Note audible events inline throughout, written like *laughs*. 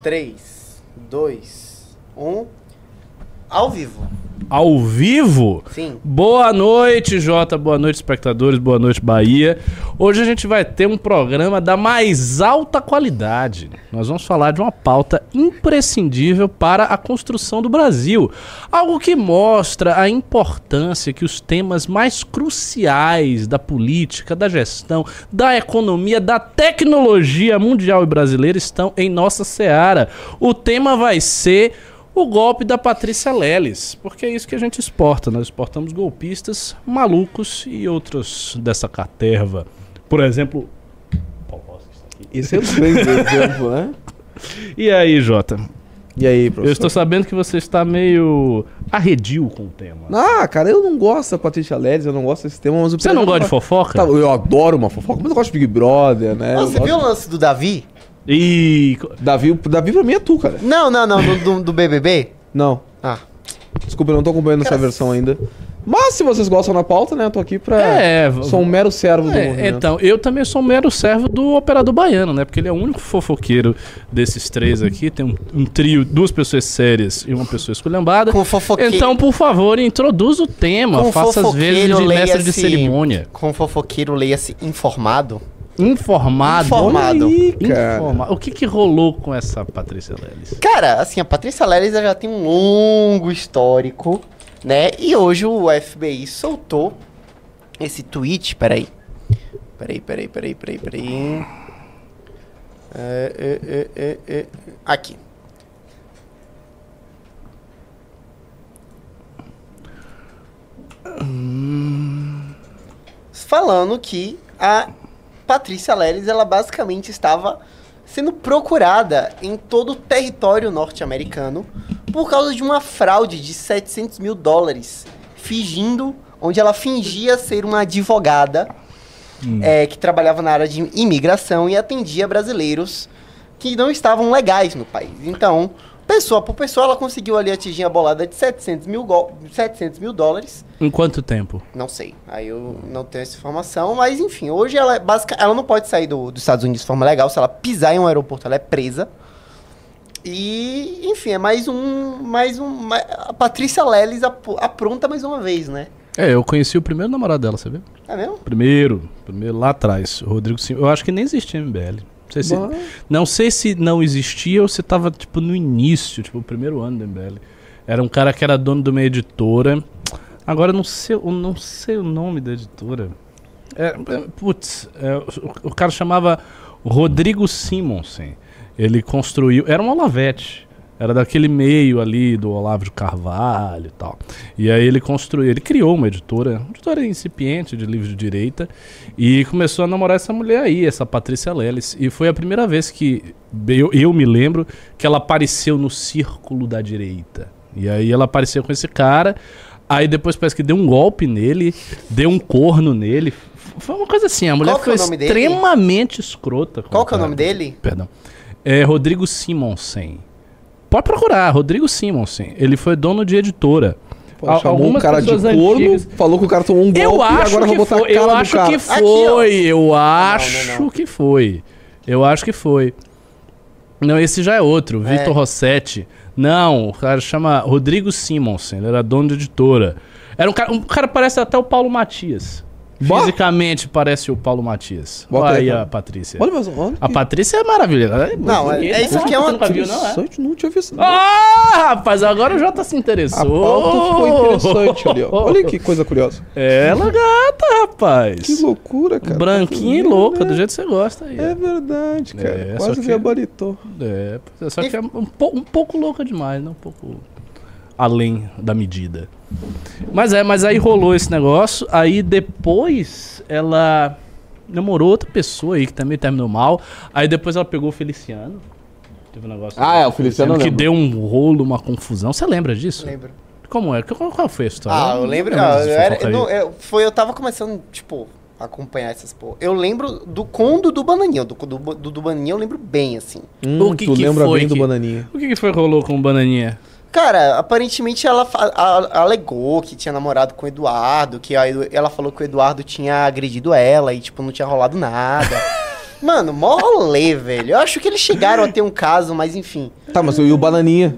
3, 2, 1. Ao vivo. Ao vivo? Sim. Boa noite, Jota. Boa noite, espectadores. Boa noite, Bahia. Hoje a gente vai ter um programa da mais alta qualidade. Nós vamos falar de uma pauta imprescindível para a construção do Brasil. Algo que mostra a importância que os temas mais cruciais da política, da gestão, da economia, da tecnologia mundial e brasileira estão em nossa seara. O tema vai ser o golpe da Patrícia Leles, porque é isso que a gente exporta. Nós exportamos golpistas malucos e outros dessa caterva. Por exemplo, Esse é um grande exemplo, né? E aí, Jota? E aí, Eu professor? estou sabendo que você está meio arredio com o tema. Ah, cara, eu não gosto da Patrícia Ledes, eu não gosto desse tema, mas o Você não gosta de fofoca? Tá, eu adoro uma fofoca, mas eu gosto de Big Brother, né? Eu você gosto- viu o lance do Davi? Ih, co- Davi, Davi pra mim é tu, cara. Não, não, não, do, do, do BBB? Não. Ah. Desculpa, eu não tô acompanhando essa versão ainda. Mas se vocês gostam da pauta, né? Eu tô aqui pra. É, Sou um mero servo do É, movimento. então, eu também sou um mero servo do operador baiano, né? Porque ele é o único fofoqueiro desses três aqui. Tem um, um trio, duas pessoas sérias e uma pessoa esculhambada. Com fofoqueiro. Então, por favor, introduza o tema. Com Faça as vezes de mestre de cerimônia. Com fofoqueiro, leia-se informado. Informado. Informado. Aí. Informa- O que, que rolou com essa Patrícia Leles? Cara, assim, a Patrícia Leles ela já tem um longo histórico, né? E hoje o FBI soltou esse tweet, peraí. Peraí, peraí, peraí, peraí, peraí. É, é, é, é, é. Aqui. Falando que a Patrícia Leles, ela basicamente estava sendo procurada em todo o território norte-americano por causa de uma fraude de 700 mil dólares, fingindo, onde ela fingia ser uma advogada é, que trabalhava na área de imigração e atendia brasileiros que não estavam legais no país. Então, pessoa por pessoa, ela conseguiu ali atingir a bolada de 700 mil, gol- 700 mil dólares. Em quanto tempo? Não sei. Aí eu não tenho essa informação. Mas enfim, hoje ela é basica, ela não pode sair do- dos Estados Unidos de forma legal. Se ela pisar em um aeroporto, ela é presa. E, enfim, é mais um. Mais um. ma- A Patrícia Leles ap- apronta mais uma vez, né? É, eu conheci o primeiro namorado dela, você viu? É mesmo? Primeiro, primeiro lá atrás, o Rodrigo Sim. Eu acho que nem existia MBL. Não sei se, não sei se não existia ou se tava tipo no início, tipo o primeiro ano do MBL. Era um cara que era dono de uma editora. Agora eu não sei, eu não sei o nome da editora. É, é, putz, é, o, o cara chamava Rodrigo Simonsen. Ele construiu, era um Olavete. Era daquele meio ali do Olavo de Carvalho e tal. E aí ele construiu, ele criou uma editora, uma editora incipiente de livros de direita, e começou a namorar essa mulher aí, essa Patrícia Leles. E foi a primeira vez que eu, eu me lembro que ela apareceu no círculo da direita. E aí ela apareceu com esse cara, aí depois parece que deu um golpe nele, deu um corno nele. Foi uma coisa assim, a mulher Qual é foi o nome dele? extremamente escrota. Qual que é o nome dele? Perdão. É Rodrigo Simonsen. Pode procurar, Rodrigo Simonsen. Ele foi dono de editora. Pô, Al- chamou o algumas cara de corno, falou que o cara tomou um golpe Eu e acho agora vai que botar foi. a cara Eu acho cara. que Aqui, foi. Eu não, acho não. que foi. Eu acho que foi. Não, esse já é outro, É. Vitor Rossetti. Não, o cara chama Rodrigo Simonsen, ele era dono de editora. Era um cara, um cara parece até o Paulo Matias. Fisicamente parece o Paulo Matias. Bota Olha aí, aí cara. a Patrícia. Olha, mas olha A que Patrícia é maravilhosa. Ela Não, é- é isso aqui é uma- Você nunca viu, não, é? interessante, não tinha visto. Ah, rapaz, agora o Jota se A interessou. pauta ficou interessante ali, ó. Olha que coisa curiosa. Ela gata, rapaz. Que loucura, cara. Branquinha e Tá louca, do né? jeito que você gosta aí. É verdade, cara. É, só Quase que- gabaritou. É, pois é, só que é um, po- um pouco louca demais, né? Um pouco além da medida. Mas é, mas aí rolou esse negócio, aí depois ela namorou outra pessoa aí que também terminou mal. Aí depois ela pegou o Feliciano. Teve um negócio. Ah, é, o Feliciano que deu um rolo, uma confusão. Você lembra disso? Lembro. Como é? Qual, qual foi a história? Ah, eu não lembro. ah, eu era- fofoca eu aí. não- eu- foi, eu tava começando, tipo, a acompanhar essas porra. Eu lembro do Condo do Bananinha. Do, do, do, do Bananinha eu lembro bem, assim. Hum, O que tu que lembra foi bem do que- Bananinha. O que, que foi que rolou com o Bananinha? Cara, aparentemente ela alegou que tinha namorado com o Eduardo, que a Edu- ela falou que o Eduardo tinha agredido ela e, tipo, não tinha rolado nada. *laughs* Mano, mó rolê, velho. Eu acho que eles chegaram a ter um caso, mas enfim. Tá, mas e o Bananinha?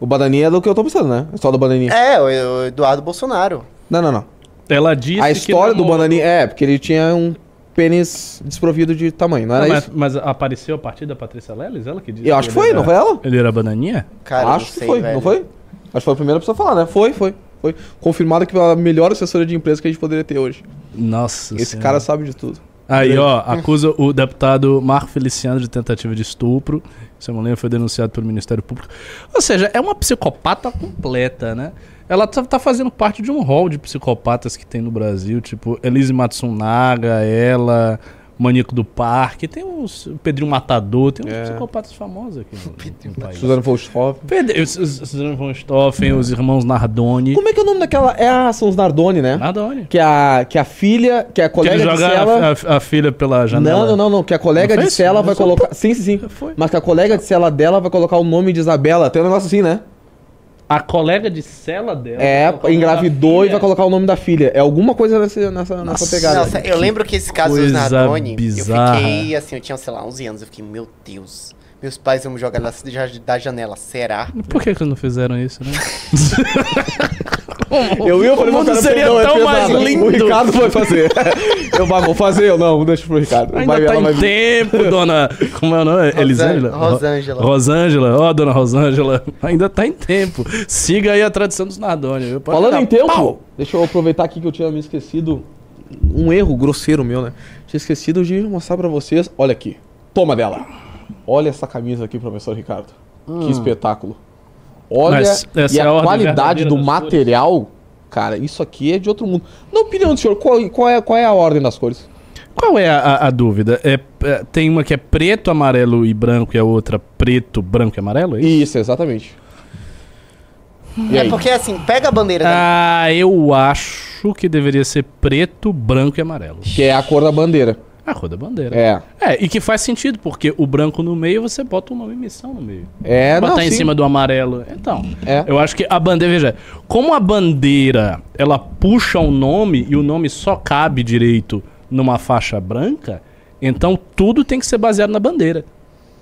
O Bananinha é do que eu tô pensando, né? A história do Bananinha. É, o, Eduardo Bolsonaro. Não, não, não. Ela disse A que história do Bananinha. É, porque ele tinha um pênis desprovido de tamanho, não Não, era mas, isso? mas apareceu a partir da Patrícia Leles? Ela que disse Eu acho que foi, era- não foi ela? Ele era bananinha? Cara, eu Acho não que sei, foi, velho. não foi? Acho que foi a primeira pessoa a falar, né? Foi, foi. Foi confirmado que pela melhor assessora de empresa que a gente poderia ter hoje. Nossa Esse Senhora. cara sabe de tudo. Aí, ó, acusa o deputado Marco Feliciano de tentativa de estupro. Essa mulher foi denunciado pelo Ministério Público. Ou seja, é uma psicopata completa, né? Ela tá, tá fazendo parte de um rol de psicopatas que tem no Brasil, tipo Elise Matsunaga, ela, Maníaco do Parque, tem uns o Pedrinho Matador, tem uns É. psicopatas famosos aqui no, no país. Suzana Volstoff. Pedro, os, os, os Suzanne von Stoffen, os irmãos Nardoni. Como é que é o nome daquela. É a são os Nardoni, né? Nardoni. Que a, que a filha, que a Que ele colega de joga cela. a, a- a filha pela janela. Não, não, não, não. Que a colega de cela vai colocar. Sim, sim, sim. Foi. Mas que a colega de cela dela vai colocar o nome de Isabela. Tem um negócio assim, né? A colega de cela dela. É, engravidou e vai colocar o nome da filha. É alguma coisa nessa, nessa, nessa pegada. Nossa, eu lembro que esse caso dos Nardoni, bizarra. eu fiquei assim, eu tinha, sei lá, 11 anos, eu fiquei, meu Deus, meus pais vão me jogar da, da janela, será? Por que, que não fizeram isso, né? *laughs* Eu ia mundo cara, seria não, é tão mais lindo. O Ricardo vai fazer. *laughs* eu vou fazer, eu não, deixa pro Ricardo. Ainda Vai, tá ela em vai tempo, *laughs* dona. Como é o nome? Elisângela? Rosângela. Ro- Rosângela, ó, dona Rosângela. Ainda tá em tempo. Siga aí a tradição dos? Pode Falando dar em tempo, pau. deixa eu aproveitar aqui que eu tinha me esquecido. Um erro grosseiro meu, né? Tinha esquecido de mostrar pra vocês. Olha aqui. Toma dela. Olha essa camisa aqui, professor Ricardo. Que espetáculo. Olha. Mas essa e é a a ordem qualidade do das cores? material. Cara, isso aqui é de outro mundo. Na opinião do senhor, qual, qual é, qual é a ordem das cores? Qual é a, a- a dúvida? É, é, tem uma que é preto, amarelo e branco e a outra preto, branco e amarelo? É isso? Isso, exatamente. E É aí? porque assim, pega a bandeira da... Ah, eu acho que deveria ser preto, branco e amarelo. Que é a cor da bandeira. A cor da bandeira. É. É, e que faz sentido, porque o branco no meio você bota o nome missão no meio. É, botar não, em sim. cima do amarelo. Então, É. eu acho que a bandeira, veja, como a bandeira ela puxa o nome e o nome só cabe direito numa faixa branca, então tudo tem que ser baseado na bandeira.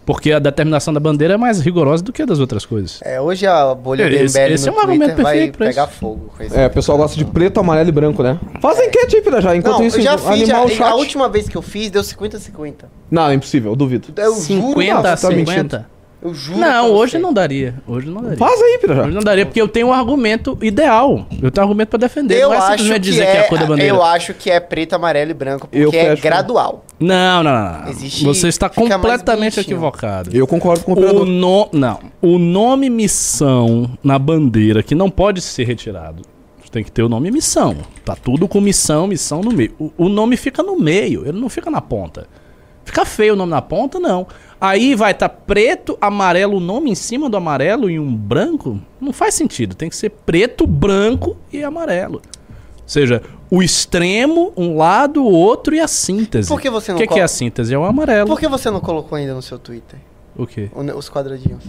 Porque a determinação da bandeira é mais rigorosa do que a das outras coisas. É, hoje a bolha do Esse- MBL esse no é um argumento vai perfeito pra pegar isso. fogo. com esse É, o pessoal gosta de preto, amarelo e branco, né? Faz a enquete aí, Pira, já. Enquanto Não, isso, eu já fiz, animar o já, chat. a última vez que eu fiz deu 50-50. Não, é impossível, eu duvido. Eu juro, 50 pra a você. tá mentindo. 50? Eu juro Não, hoje não daria. Hoje não daria. Faz aí, Pira, já. Hoje não daria, porque eu tenho um argumento ideal. Eu tenho um argumento pra defender. Eu não é acho, simplesmente que dizer é, que é a cor da bandeira. eu acho que é preto, amarelo e branco, Eu porque é fecho. gradual. Não, não, não. não. Existe- Você está completamente equivocado. Eu concordo com o O operador. no... Não. O nome missão na bandeira, que não pode ser retirado. Tem que ter o nome missão. Tá tudo com missão, missão no meio. O, o nome fica no meio, ele não fica na ponta. Fica feio o nome na ponta, não. Aí vai estar preto, amarelo, o nome em cima do amarelo e um branco. Não faz sentido. Tem que ser preto, branco e amarelo. Ou seja, o extremo, um lado, o outro e a síntese. Por que você não O que, que colo- é a síntese? É o amarelo. Por que você não colocou ainda no seu Twitter O quê? o- os quadradinhos?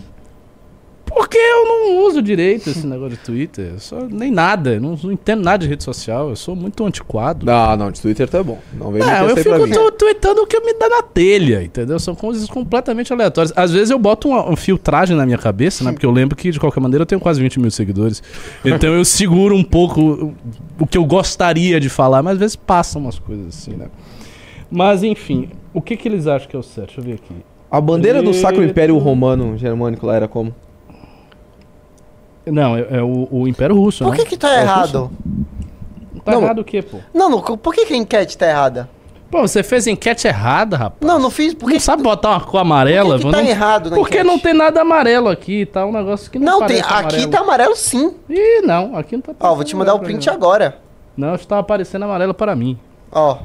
Porque eu não uso direito esse negócio de Twitter. Eu sou, nem nada. Não, não entendo nada de rede social. Eu sou muito antiquado. Não, não, de Twitter tá bom. Não vem Não, meter eu fico tweetando o que me dá na telha, entendeu? São coisas completamente aleatórias. Às vezes eu boto uma, uma filtragem na minha cabeça, né? Porque eu lembro que, de qualquer maneira, eu tenho quase 20 mil seguidores. Então eu seguro um pouco o- que eu gostaria de falar, mas às vezes passam umas coisas assim, né? Mas, enfim, o que, que eles acham que é o certo? Deixa eu ver aqui. A bandeira do Sacro. Império Romano Germânico lá era como? Não, é, é o, o Império Russo, Por né? que que tá É, errado? Tá Não, errado o quê, pô? Não, não, por que que a enquete tá errada? Pô, você fez enquete errada, rapaz. Não, não fiz, por não que sabe botar uma cor amarela? Por que que tá Não- errado na Porque enquete? não tem nada amarelo aqui, tá? Um negócio que não Não, tem, aqui amarelo. tá amarelo sim. Ih, não, aqui não tá Ó, vou te mandar o print agora. Não, Não, está aparecendo amarelo para mim. Ó.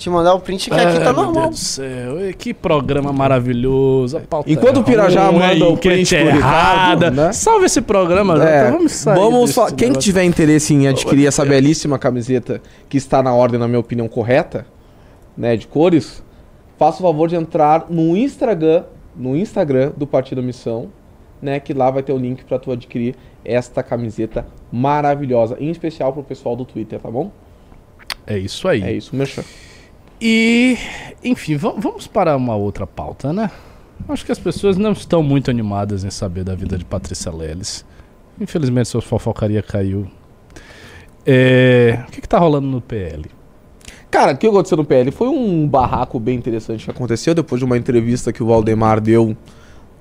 Te mandar o print que aqui tá Ai, meu normal. Deus do céu, e que programa maravilhoso. a pauta Enquanto é o Pirajá ruim, manda o print errada. né? Salve esse programa, É, Jota, vamos sair vamos só. Quem negócio. tiver interesse em adquirir essa belíssima camiseta que está na ordem, na minha opinião, correta, né, de cores, faça o favor de entrar no Instagram, no Instagram do Partido Missão, né, que lá vai ter o link para tu adquirir esta camiseta maravilhosa, em especial pro pessoal do Twitter, tá bom? É isso aí. É isso, merchan. E, enfim, va- vamos para uma outra pauta, né? Acho que as pessoas não estão muito animadas em saber da vida de Patrícia Leles. Infelizmente, sua fofocaria caiu. É, O que, que tá rolando no PL? Cara, o que aconteceu no PL? Foi um barraco bem interessante que aconteceu depois de uma entrevista que o Valdemar deu,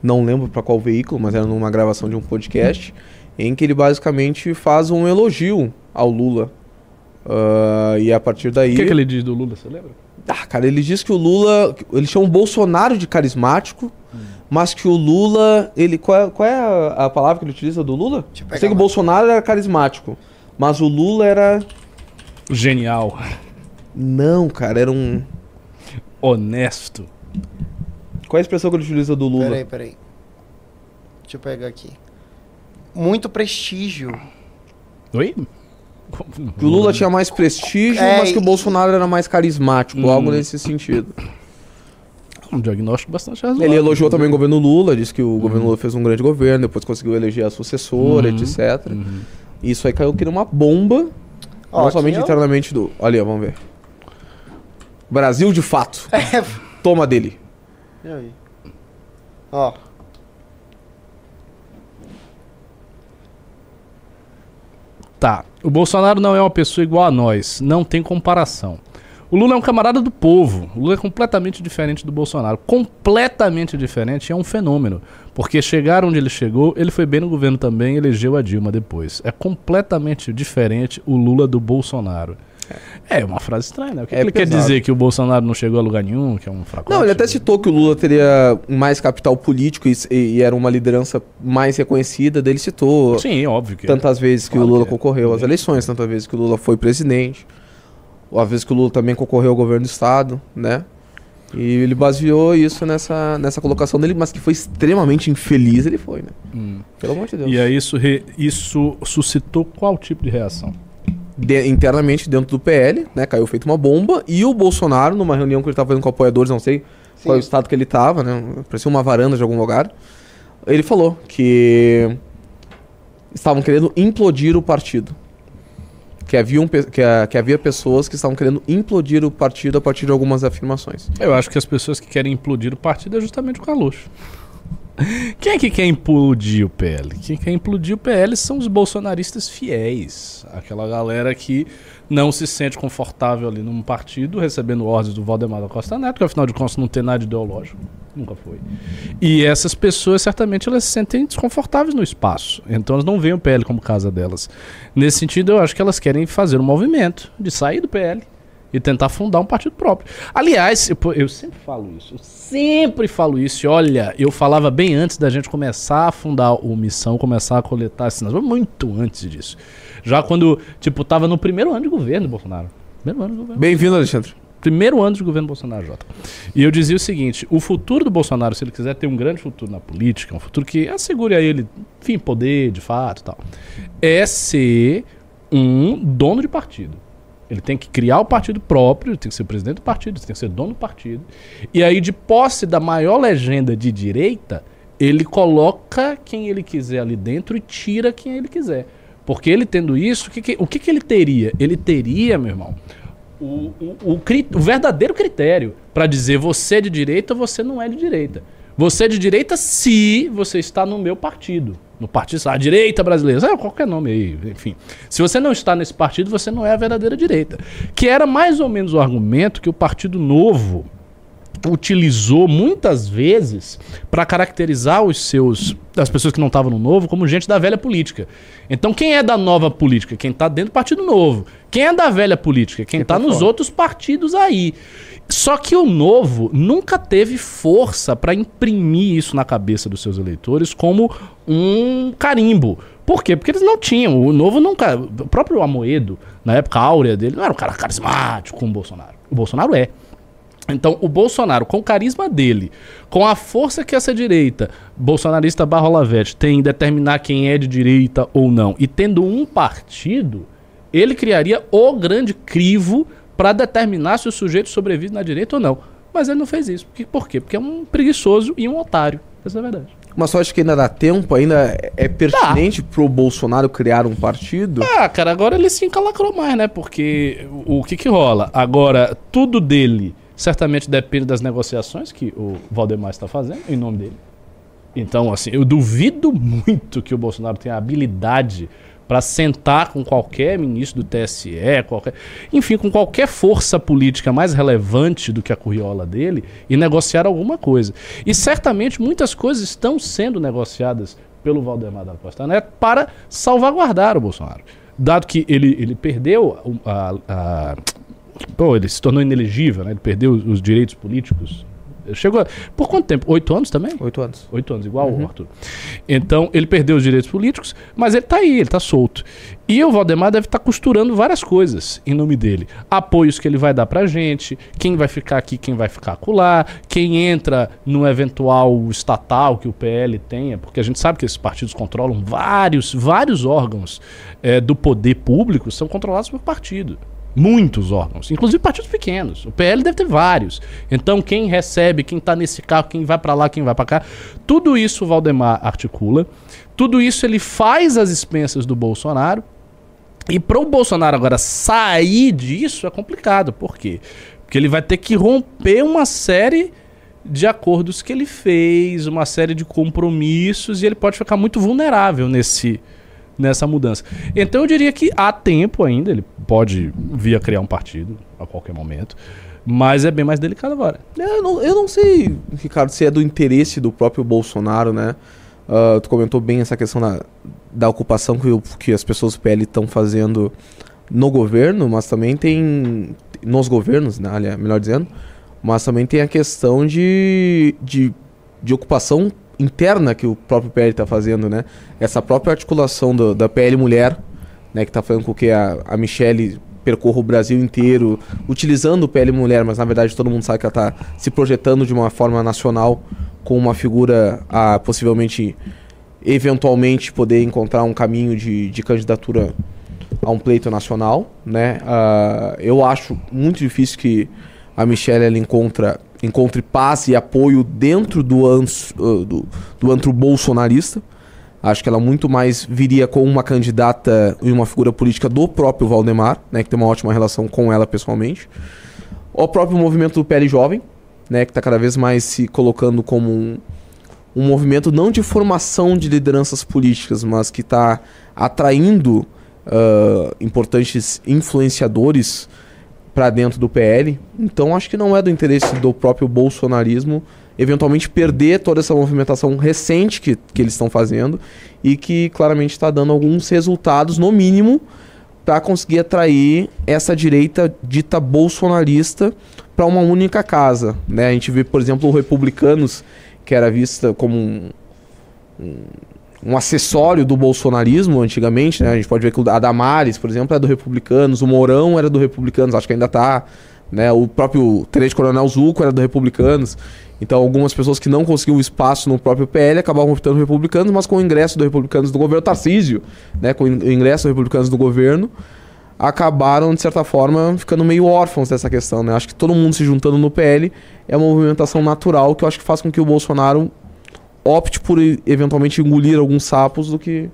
não lembro pra qual veículo, mas era numa gravação de um podcast, em que ele basicamente faz um elogio ao Lula. Ah, e a partir daí. O que, que ele diz do Lula, você lembra? Ah, cara, ele diz que o Lula. Ele chama o Bolsonaro de carismático, mas que o Lula. Ele, qual é, qual é a, a palavra que ele utiliza do Lula? Deixa eu Eu sei que o Bolsonaro era carismático, mas o Lula era. Genial, Não, cara, era um. honesto. Qual é a expressão que ele utiliza do Lula? Peraí, peraí. Deixa eu pegar aqui. Muito prestígio. Oi? Que o Lula tinha mais prestígio, É, mas que o Bolsonaro era mais carismático, Hum. algo nesse sentido. Um diagnóstico bastante razoável. Ele elogiou também o governo Lula, disse que o governo Lula fez um grande governo, depois conseguiu eleger a sucessora, Uhum. etc. Uhum. Isso aí caiu que nem uma bomba, Ó, não somente é o- internamente do. Olha, vamos ver. Brasil de fato. *laughs* É, Toma dele. e aí? Ó. Tá. O Bolsonaro não é uma pessoa igual a nós. Não tem comparação. O Lula é um camarada do povo. O Lula é completamente diferente do Bolsonaro. Completamente diferente. É um fenômeno. Porque chegar onde ele chegou, ele foi bem no governo também, elegeu a Dilma depois. É completamente diferente o Lula do Bolsonaro. É uma frase estranha, né? O que, É que ele quer dizer? Que o Bolsonaro não chegou a lugar nenhum, que é um fracasso? Não, ele até citou que o Lula teria mais capital político e, e era uma liderança mais reconhecida. Daí ele citou Sim, óbvio que é. tantas vezes que Claro o Lula que é. concorreu às eleições, tantas vezes que o Lula foi presidente, ou às vezes que o Lula também concorreu ao governo do estado, né? E ele baseou isso nessa, nessa colocação dele, mas que foi extremamente infeliz ele foi, né? Hum. Pelo amor de Deus. E aí isso, re- isso suscitou qual tipo de reação? De- internamente dentro do PL, né? Caiu feito uma bomba. E o Bolsonaro, numa reunião que ele estava fazendo com apoiadores, não sei qual é o estado que ele estava, né? Parecia uma varanda de algum lugar. Ele falou que estavam querendo implodir o partido. Que, haviam, que, a- que havia pessoas que estavam querendo implodir o partido a partir de algumas afirmações. Eu acho que as pessoas que querem implodir o partido é justamente o Caluxo. Quem é que quer implodir o PL? Quem quer implodir o PL são os bolsonaristas fiéis. Aquela galera que não se sente confortável ali num partido, recebendo ordens do Valdemar da Costa Neto, que afinal de contas não tem nada ideológico. Nunca foi. E essas pessoas, certamente, elas se sentem desconfortáveis no espaço. Então elas não veem o PL como casa delas. Nesse sentido, eu acho que elas querem fazer um movimento de sair do PL e tentar fundar um partido próprio. Aliás, eu, eu sempre falo isso, eu sempre falo isso. E olha, eu falava bem antes da gente começar a fundar o Missão, começar a coletar assinatura, muito antes disso. Já quando, tipo, tava no primeiro ano de governo do Bolsonaro. Primeiro ano de governo. Bem-vindo, Alexandre. Primeiro ano de governo Bolsonaro, Jota. E eu dizia o seguinte: o futuro do Bolsonaro, se ele quiser ter um grande futuro na política, um futuro que assegure a ele, enfim, poder de fato e tal, é ser um dono de partido. Ele tem que criar o partido próprio, tem que ser presidente do partido, tem que ser dono do partido. E aí, de posse da maior legenda de direita, ele coloca quem ele quiser ali dentro e tira quem ele quiser. Porque ele tendo isso, o que, que- o que, que ele teria? Ele teria, meu irmão, o, o, o o verdadeiro critério para dizer você é de direita ou você não é de direita. Você é de direita se você está no meu partido. No partido, a direita brasileira, sabe, qualquer nome aí, enfim. Se você não está nesse partido, você não é a verdadeira direita. Que era mais ou menos o argumento que o Partido Novo utilizou muitas vezes para caracterizar os seus as pessoas que não estavam no novo como gente da velha política. Então quem é da nova política? Quem está dentro do partido novo. Quem é da velha política? Quem está tá nos fora. outros partidos aí. Só que o novo nunca teve força para imprimir isso na cabeça dos seus eleitores como um carimbo. Por quê? Porque eles não tinham. O novo nunca. O próprio Amoedo, na época áurea dele, não era um cara carismático como o Bolsonaro. O Bolsonaro é. Então, o Bolsonaro, com o carisma dele, com a força que essa direita, bolsonarista barra Olavete, tem em determinar quem é de direita ou não, e tendo um partido, ele criaria o grande crivo para determinar se o sujeito sobrevive na direita ou não. Mas ele não fez isso. Por quê? Por quê? Porque é um preguiçoso e um otário. Essa é a verdade. Mas só acho que ainda dá tempo, ainda é pertinente pro Bolsonaro criar um partido? Ah, cara, agora ele se encalacrou mais, né? Porque o, o que que rola? Agora, tudo dele certamente depende das negociações que o Valdemar está fazendo em nome dele. Então, assim, eu duvido muito que o Bolsonaro tenha habilidade para sentar com qualquer ministro do TSE, qualquer, enfim, com qualquer força política mais relevante do que a curriola dele e negociar alguma coisa. E certamente muitas coisas estão sendo negociadas pelo Valdemar da Costa Neto para salvaguardar o Bolsonaro. Dado que ele, ele perdeu a, a, Pô, ele se tornou inelegível, né? Ele perdeu os, os direitos políticos Chegou. Por quanto tempo? Oito anos também? Oito anos. Oito anos, igual uhum. o Arthur. Então, ele perdeu os direitos políticos, mas ele tá aí, ele tá solto. E o Valdemar deve estar tá costurando várias coisas em nome dele. Apoios que ele vai dar pra gente, quem vai ficar aqui, quem vai ficar acolá, quem entra no eventual estatal que o PL tenha, porque a gente sabe que esses partidos controlam vários, vários órgãos é, do poder público, são controlados por partido. Muitos órgãos, inclusive partidos pequenos. O PL deve ter vários. Então, quem recebe, quem está nesse carro, quem vai para lá, quem vai para cá, tudo isso o Valdemar articula. Tudo isso ele faz às expensas do Bolsonaro. E para o Bolsonaro agora sair disso é complicado. Por quê? Porque ele vai ter que romper uma série de acordos que ele fez, uma série de compromissos, e ele pode ficar muito vulnerável nesse, nessa mudança. Então eu diria que há tempo ainda, ele pode vir a criar um partido a qualquer momento. Mas é bem mais delicado agora. Eu não, eu não sei, Ricardo, se é do interesse do próprio Bolsonaro, né? Uh, tu comentou bem essa questão da, da ocupação que, que as pessoas do PL estão fazendo no governo, mas também tem. Nos governos, né, aliás, melhor dizendo. Mas também tem a questão de, de, de ocupação interna que o próprio PL está fazendo, né? Essa própria articulação do, da PL Mulher, né, que está fazendo com que a, a Michelle percorra o Brasil inteiro utilizando o PL Mulher, mas na verdade todo mundo sabe que ela está se projetando de uma forma nacional com uma figura a possivelmente, eventualmente, poder encontrar um caminho de, de candidatura a um pleito nacional, né? Uh, eu acho muito difícil que a Michelle ela encontra encontre paz e apoio dentro do, ans, uh, do, do antro bolsonarista. Acho que ela muito mais viria com uma candidata e uma figura política do próprio Valdemar, né, que tem uma ótima relação com ela pessoalmente. O próprio movimento do PL Jovem, né, que está cada vez mais se colocando como um, um movimento não de formação de lideranças políticas, mas que está atraindo uh, importantes influenciadores para dentro do PL. Então acho que não é do interesse do próprio bolsonarismo eventualmente perder toda essa movimentação recente que, que eles estão fazendo e que claramente está dando alguns resultados, no mínimo, para conseguir atrair essa direita dita bolsonarista para uma única casa. Né? A gente vê, por exemplo, o Republicanos, que era vista como um, um um acessório do bolsonarismo antigamente, né? A gente pode ver que a Damares, por exemplo, é do Republicanos, o Mourão era do Republicanos, acho que ainda tá, né? O próprio Tenente Coronel Zuco era do Republicanos. Então, algumas pessoas que não conseguiam espaço no próprio PL acabavam votando Republicanos, mas com o ingresso do Republicanos do governo Tarcísio, né? Com o ingresso do Republicanos do governo, acabaram, de certa forma, ficando meio órfãos dessa questão, né? Acho que todo mundo se juntando no PL é uma movimentação natural que eu acho que faz com que o Bolsonaro opte por eventualmente engolir alguns sapos do que.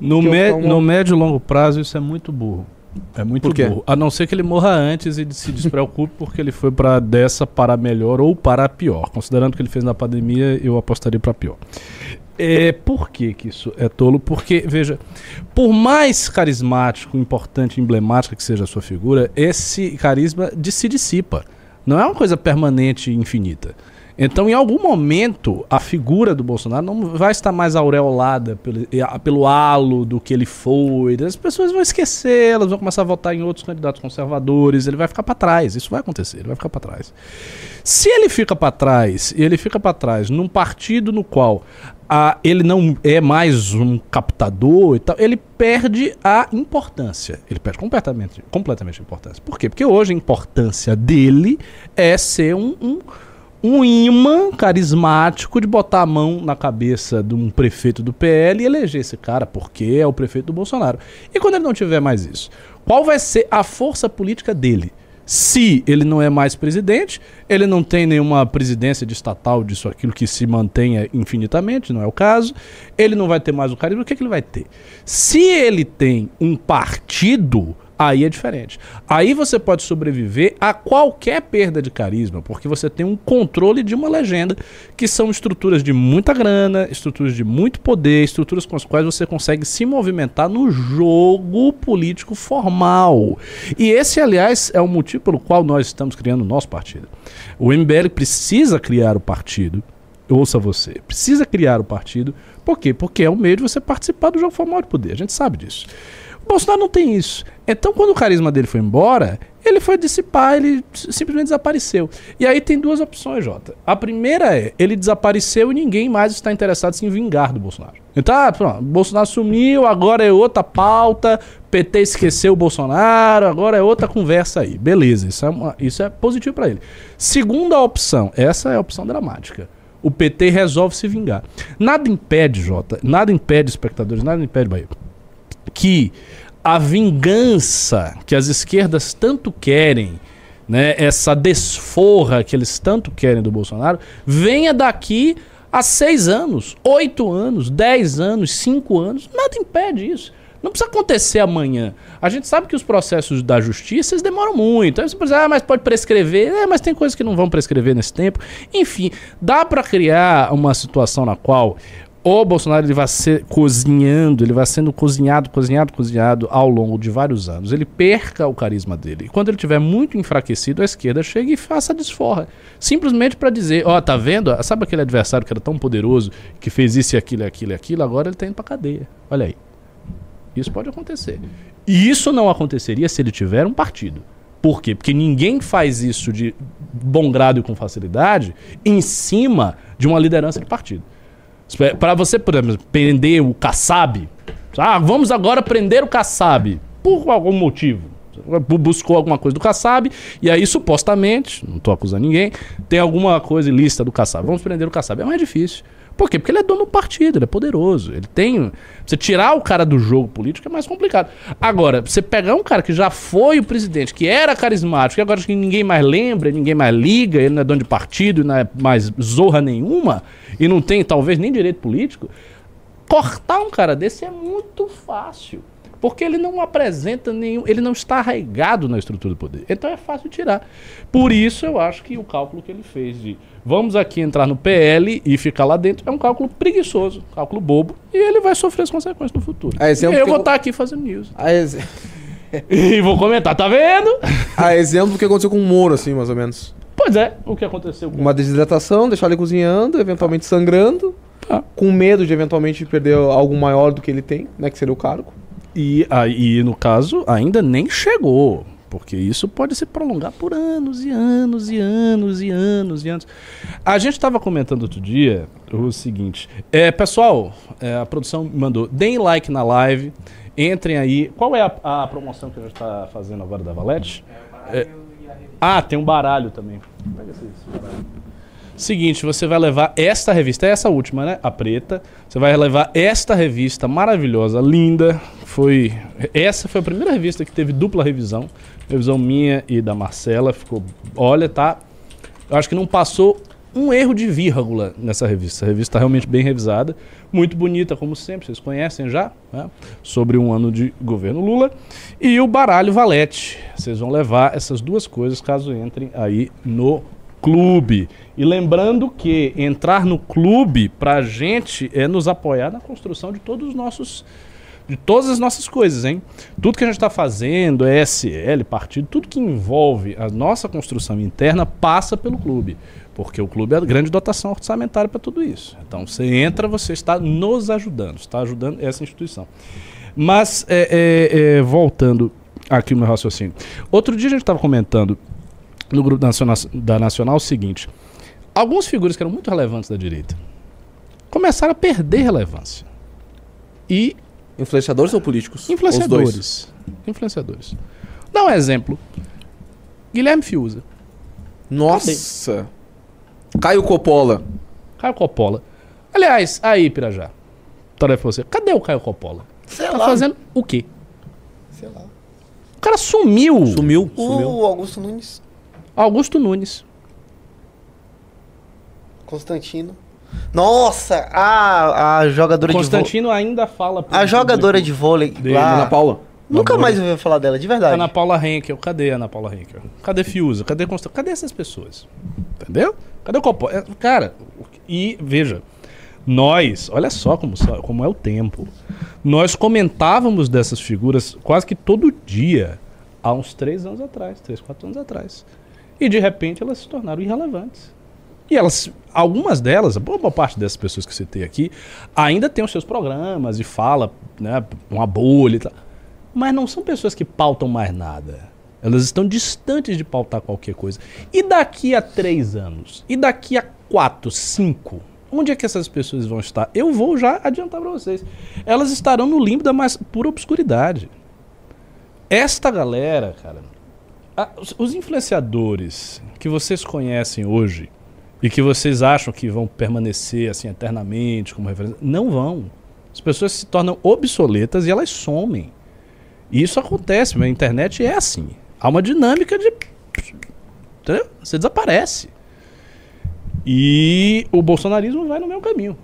No, que me, no médio e longo prazo, isso é muito burro. É muito burro. A não ser que ele morra antes e se despreocupe porque ele foi para dessa para melhor ou para pior. Considerando o que ele fez na pandemia, eu apostaria para pior. É, por que, que isso é tolo? Porque, veja, por mais carismático, importante, emblemática que seja a sua figura, esse carisma de se dissipa. Não é uma coisa permanente e infinita. Então, em algum momento, a figura do Bolsonaro não vai estar mais aureolada pelo, pelo halo do que ele foi. As pessoas vão esquecer, elas vão começar a votar em outros candidatos conservadores. Ele vai ficar para trás. Isso vai acontecer, ele vai ficar para trás. Se ele fica para trás, e ele fica para trás num partido no qual a, ele não é mais um captador e tal, ele perde a importância. Ele perde completamente, completamente a importância. Por quê? Porque hoje a importância dele é ser um, um um imã carismático de botar a mão na cabeça de um prefeito do PL e eleger esse cara, porque é o prefeito do Bolsonaro. E quando ele não tiver mais isso, qual vai ser a força política dele? Se ele não é mais presidente, ele não tem nenhuma presidência de estatal disso, aquilo que se mantenha infinitamente, não é o caso. Ele não vai ter mais o carisma, o que, que ele vai ter? Se ele tem um partido, Aí é diferente. Aí você pode sobreviver a qualquer perda de carisma, porque você tem um controle de uma legenda, que são estruturas de muita grana, estruturas de muito poder, estruturas com as quais você consegue se movimentar no jogo político formal. E esse, aliás, é o motivo pelo qual nós estamos criando o nosso partido. O MBL precisa criar o partido. Ouça você, precisa criar o partido. Por quê? Porque é o meio de você participar do jogo formal de poder. A gente sabe disso. Bolsonaro não tem isso. Então, quando o carisma dele foi embora, ele foi dissipar, ele simplesmente desapareceu. E aí tem duas opções, Jota. A primeira é, ele desapareceu e ninguém mais está interessado em vingar do Bolsonaro. Então, ah, pronto, Bolsonaro sumiu, agora é outra pauta, PT esqueceu o Bolsonaro, agora é outra conversa aí. Beleza, isso é, uma, isso é positivo para ele. Segunda opção, essa é a opção dramática. O PT resolve se vingar. Nada impede, Jota, nada impede, espectadores, nada impede, Bahia que a vingança que as esquerdas tanto querem, né, essa desforra que eles tanto querem do Bolsonaro, venha daqui a seis anos, oito anos, dez anos, cinco anos. Nada impede isso. Não precisa acontecer amanhã. A gente sabe que os processos da justiça eles demoram muito. Aí você pode dizer, ah, mas pode prescrever. É, mas tem coisas que não vão prescrever nesse tempo. Enfim, dá para criar uma situação na qual o Bolsonaro ele vai ser cozinhando, ele vai sendo cozinhado, cozinhado, cozinhado ao longo de vários anos. Ele perca o carisma dele. E quando ele tiver muito enfraquecido, a esquerda chega e faça desforra. Simplesmente para dizer, ó, oh, tá vendo? Sabe aquele adversário que era tão poderoso, que fez isso e aquilo e aquilo e aquilo, agora ele tá indo pra cadeia. Olha aí. Isso pode acontecer. E isso não aconteceria se ele tiver um partido. Por quê? Porque ninguém faz isso de bom grado e com facilidade em cima de uma liderança de partido. Para você, por exemplo, prender o Kassab. Ah, vamos agora prender o Kassab. Por algum motivo. Buscou alguma coisa do Kassab e aí supostamente, não estou acusando ninguém, tem alguma coisa ilícita do Kassab. Vamos prender o Kassab. É mais difícil. Por quê? Porque ele é dono do partido, ele é poderoso. Ele tem. Você tirar o cara do jogo político é mais complicado. Agora, você pegar um cara que já foi o presidente, que era carismático, e agora que ninguém mais lembra, ninguém mais liga, ele não é dono de partido, não é mais zorra nenhuma, e não tem talvez nem direito político, cortar um cara desse é muito fácil. Porque ele não apresenta nenhum. Ele não está arraigado na estrutura do poder. Então é fácil tirar. Por isso eu acho que o cálculo que ele fez de vamos aqui entrar no PL e ficar lá dentro é um cálculo preguiçoso, cálculo bobo. E ele vai sofrer as consequências no futuro. A exemplo eu vou estar aqui fazendo news. A ex... *laughs* e vou comentar, tá vendo? A exemplo do que aconteceu com o Moro, assim, mais ou menos. Pois é, o que aconteceu com Uma desidratação, deixar ele cozinhando, eventualmente sangrando, Ah. com medo de eventualmente perder algo maior do que ele tem, né? Que seria o cargo. E aí, no caso, ainda nem chegou. Porque isso pode se prolongar por anos e anos e anos e anos e anos. A gente estava comentando outro dia o seguinte: é, pessoal, é, a produção mandou, deem like na live, entrem aí. Qual é a, a promoção que a gente está fazendo agora da Valete? É, ah, tem um baralho também. Pega esse, esse baralho. Seguinte, você vai levar esta revista, é essa última, né? A preta. Você vai levar esta revista maravilhosa, linda. Foi essa foi a primeira revista que teve dupla revisão, revisão minha e da Marcela. Ficou, olha, tá. Eu acho que não passou um erro de vírgula nessa revista. A revista está realmente bem revisada, muito bonita como sempre, vocês conhecem já, né? sobre um ano de governo Lula. E o baralho Valete. Vocês vão levar essas duas coisas caso entrem aí no clube. E lembrando que entrar no clube pra gente é nos apoiar na construção de todos os nossos de todas as nossas coisas, hein? Tudo que a gente está fazendo, ESL, partido, tudo que envolve a nossa construção interna passa pelo clube. Porque o clube é a grande dotação orçamentária para tudo isso. Então você entra, você está nos ajudando, está ajudando essa instituição. Mas, é, é, é, voltando aqui no meu raciocínio. Outro dia a gente estava comentando no grupo da Nacional, da Nacional o seguinte: algumas figuras que eram muito relevantes da direita começaram a perder relevância. E Influenciadores ou políticos? Os dois. influenciadores. Influenciadores. Dá um exemplo. Guilherme Fiuza, Nossa! Caio Coppola. Caio Coppola. Aliás, aí, Pirajá. Tarefa pra você. Cadê o Caio Coppola? Sei Tá lá. fazendo o quê? Sei lá. cara sumiu. Sumiu, sumiu. O Augusto Nunes, Augusto Nunes. Constantino. Nossa, a, a jogadora de vôlei. Constantino ainda fala. A jogadora público de vôlei Dele, lá. Ana Paula. Nunca mais ouvi falar dela, de verdade. Ana Paula Henkel. Cadê a Ana Paula Henkel? Cadê Fiuza? Cadê Constantino? Cadê essas pessoas? Entendeu? Cadê o Copó? É, Cara, e veja, nós, olha só como, só- como é o tempo. Nós comentávamos dessas figuras quase que todo dia, há uns três anos atrás, três, quatro anos atrás. E de repente elas se tornaram irrelevantes. E elas, algumas delas, a boa parte dessas pessoas que citei aqui, ainda tem os seus programas e fala, né, uma bolha e tal. Mas não são pessoas que pautam mais nada. Elas estão distantes de pautar qualquer coisa. E daqui a três anos? E daqui a quatro, cinco? Onde é que essas pessoas vão estar? Eu vou já adiantar para vocês. Elas estarão no limbo da mais pura obscuridade. Esta galera, cara, a- os- os influenciadores que vocês conhecem hoje e que vocês acham que vão permanecer assim eternamente como referência, não vão. As pessoas se tornam obsoletas e elas somem. E isso acontece, a internet é assim. Há uma dinâmica de. Entendeu? Você desaparece. E o bolsonarismo vai no meu caminho.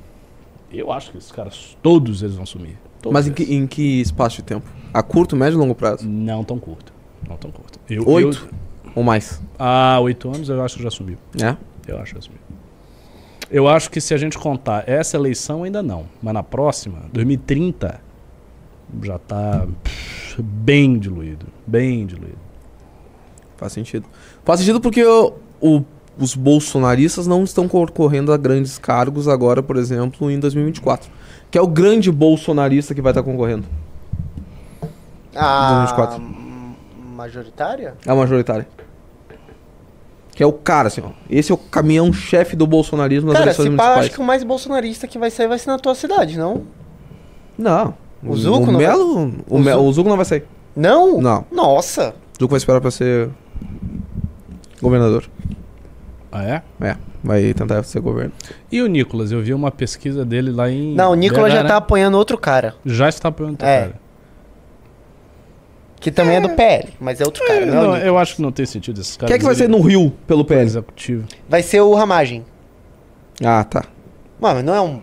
Eu acho que esses caras, todos eles vão sumir. Todos Mas em que, em que espaço de tempo? A curto, médio ou longo prazo? Não tão curto. Não tão curto. Eu, Oito? eu- Ou mais? há oito anos eu acho que já sumiu. É? Eu acho já sumiu. Eu acho que se a gente contar essa eleição, ainda não. Mas na próxima, 2030, já tá pff, bem diluído. Bem diluído. Faz sentido. Faz sentido porque o- o- os bolsonaristas não estão concorrendo a grandes cargos agora, por exemplo, em 2024. Que é o grande bolsonarista que vai estar concorrendo. A 2024. m- majoritária? É a majoritária. Que é o cara, assim, ó. Esse é o caminhão-chefe do bolsonarismo nas Cara, eleições se municipais. acho que o mais bolsonarista que vai sair vai ser na tua cidade, não? Não. O Zuco o não vai- Melo, o, O Me- Zuco- o Zuco não vai sair. Não? Não. Nossa. O Zuco vai esperar pra ser governador. Ah, é? É, vai tentar ser governo. E o Nicolas? Eu vi uma pesquisa dele lá em. Não, o Nicolas já né? tá apoiando outro cara. Já está apoiando É. cara. Que também é, do PL, mas é outro cara. É, não é o não, eu acho que não tem sentido esses caras. Quem é que vai ser no Rio pelo PL? executivo? Vai ser o Ramagem. Ah, tá. Mano, não é um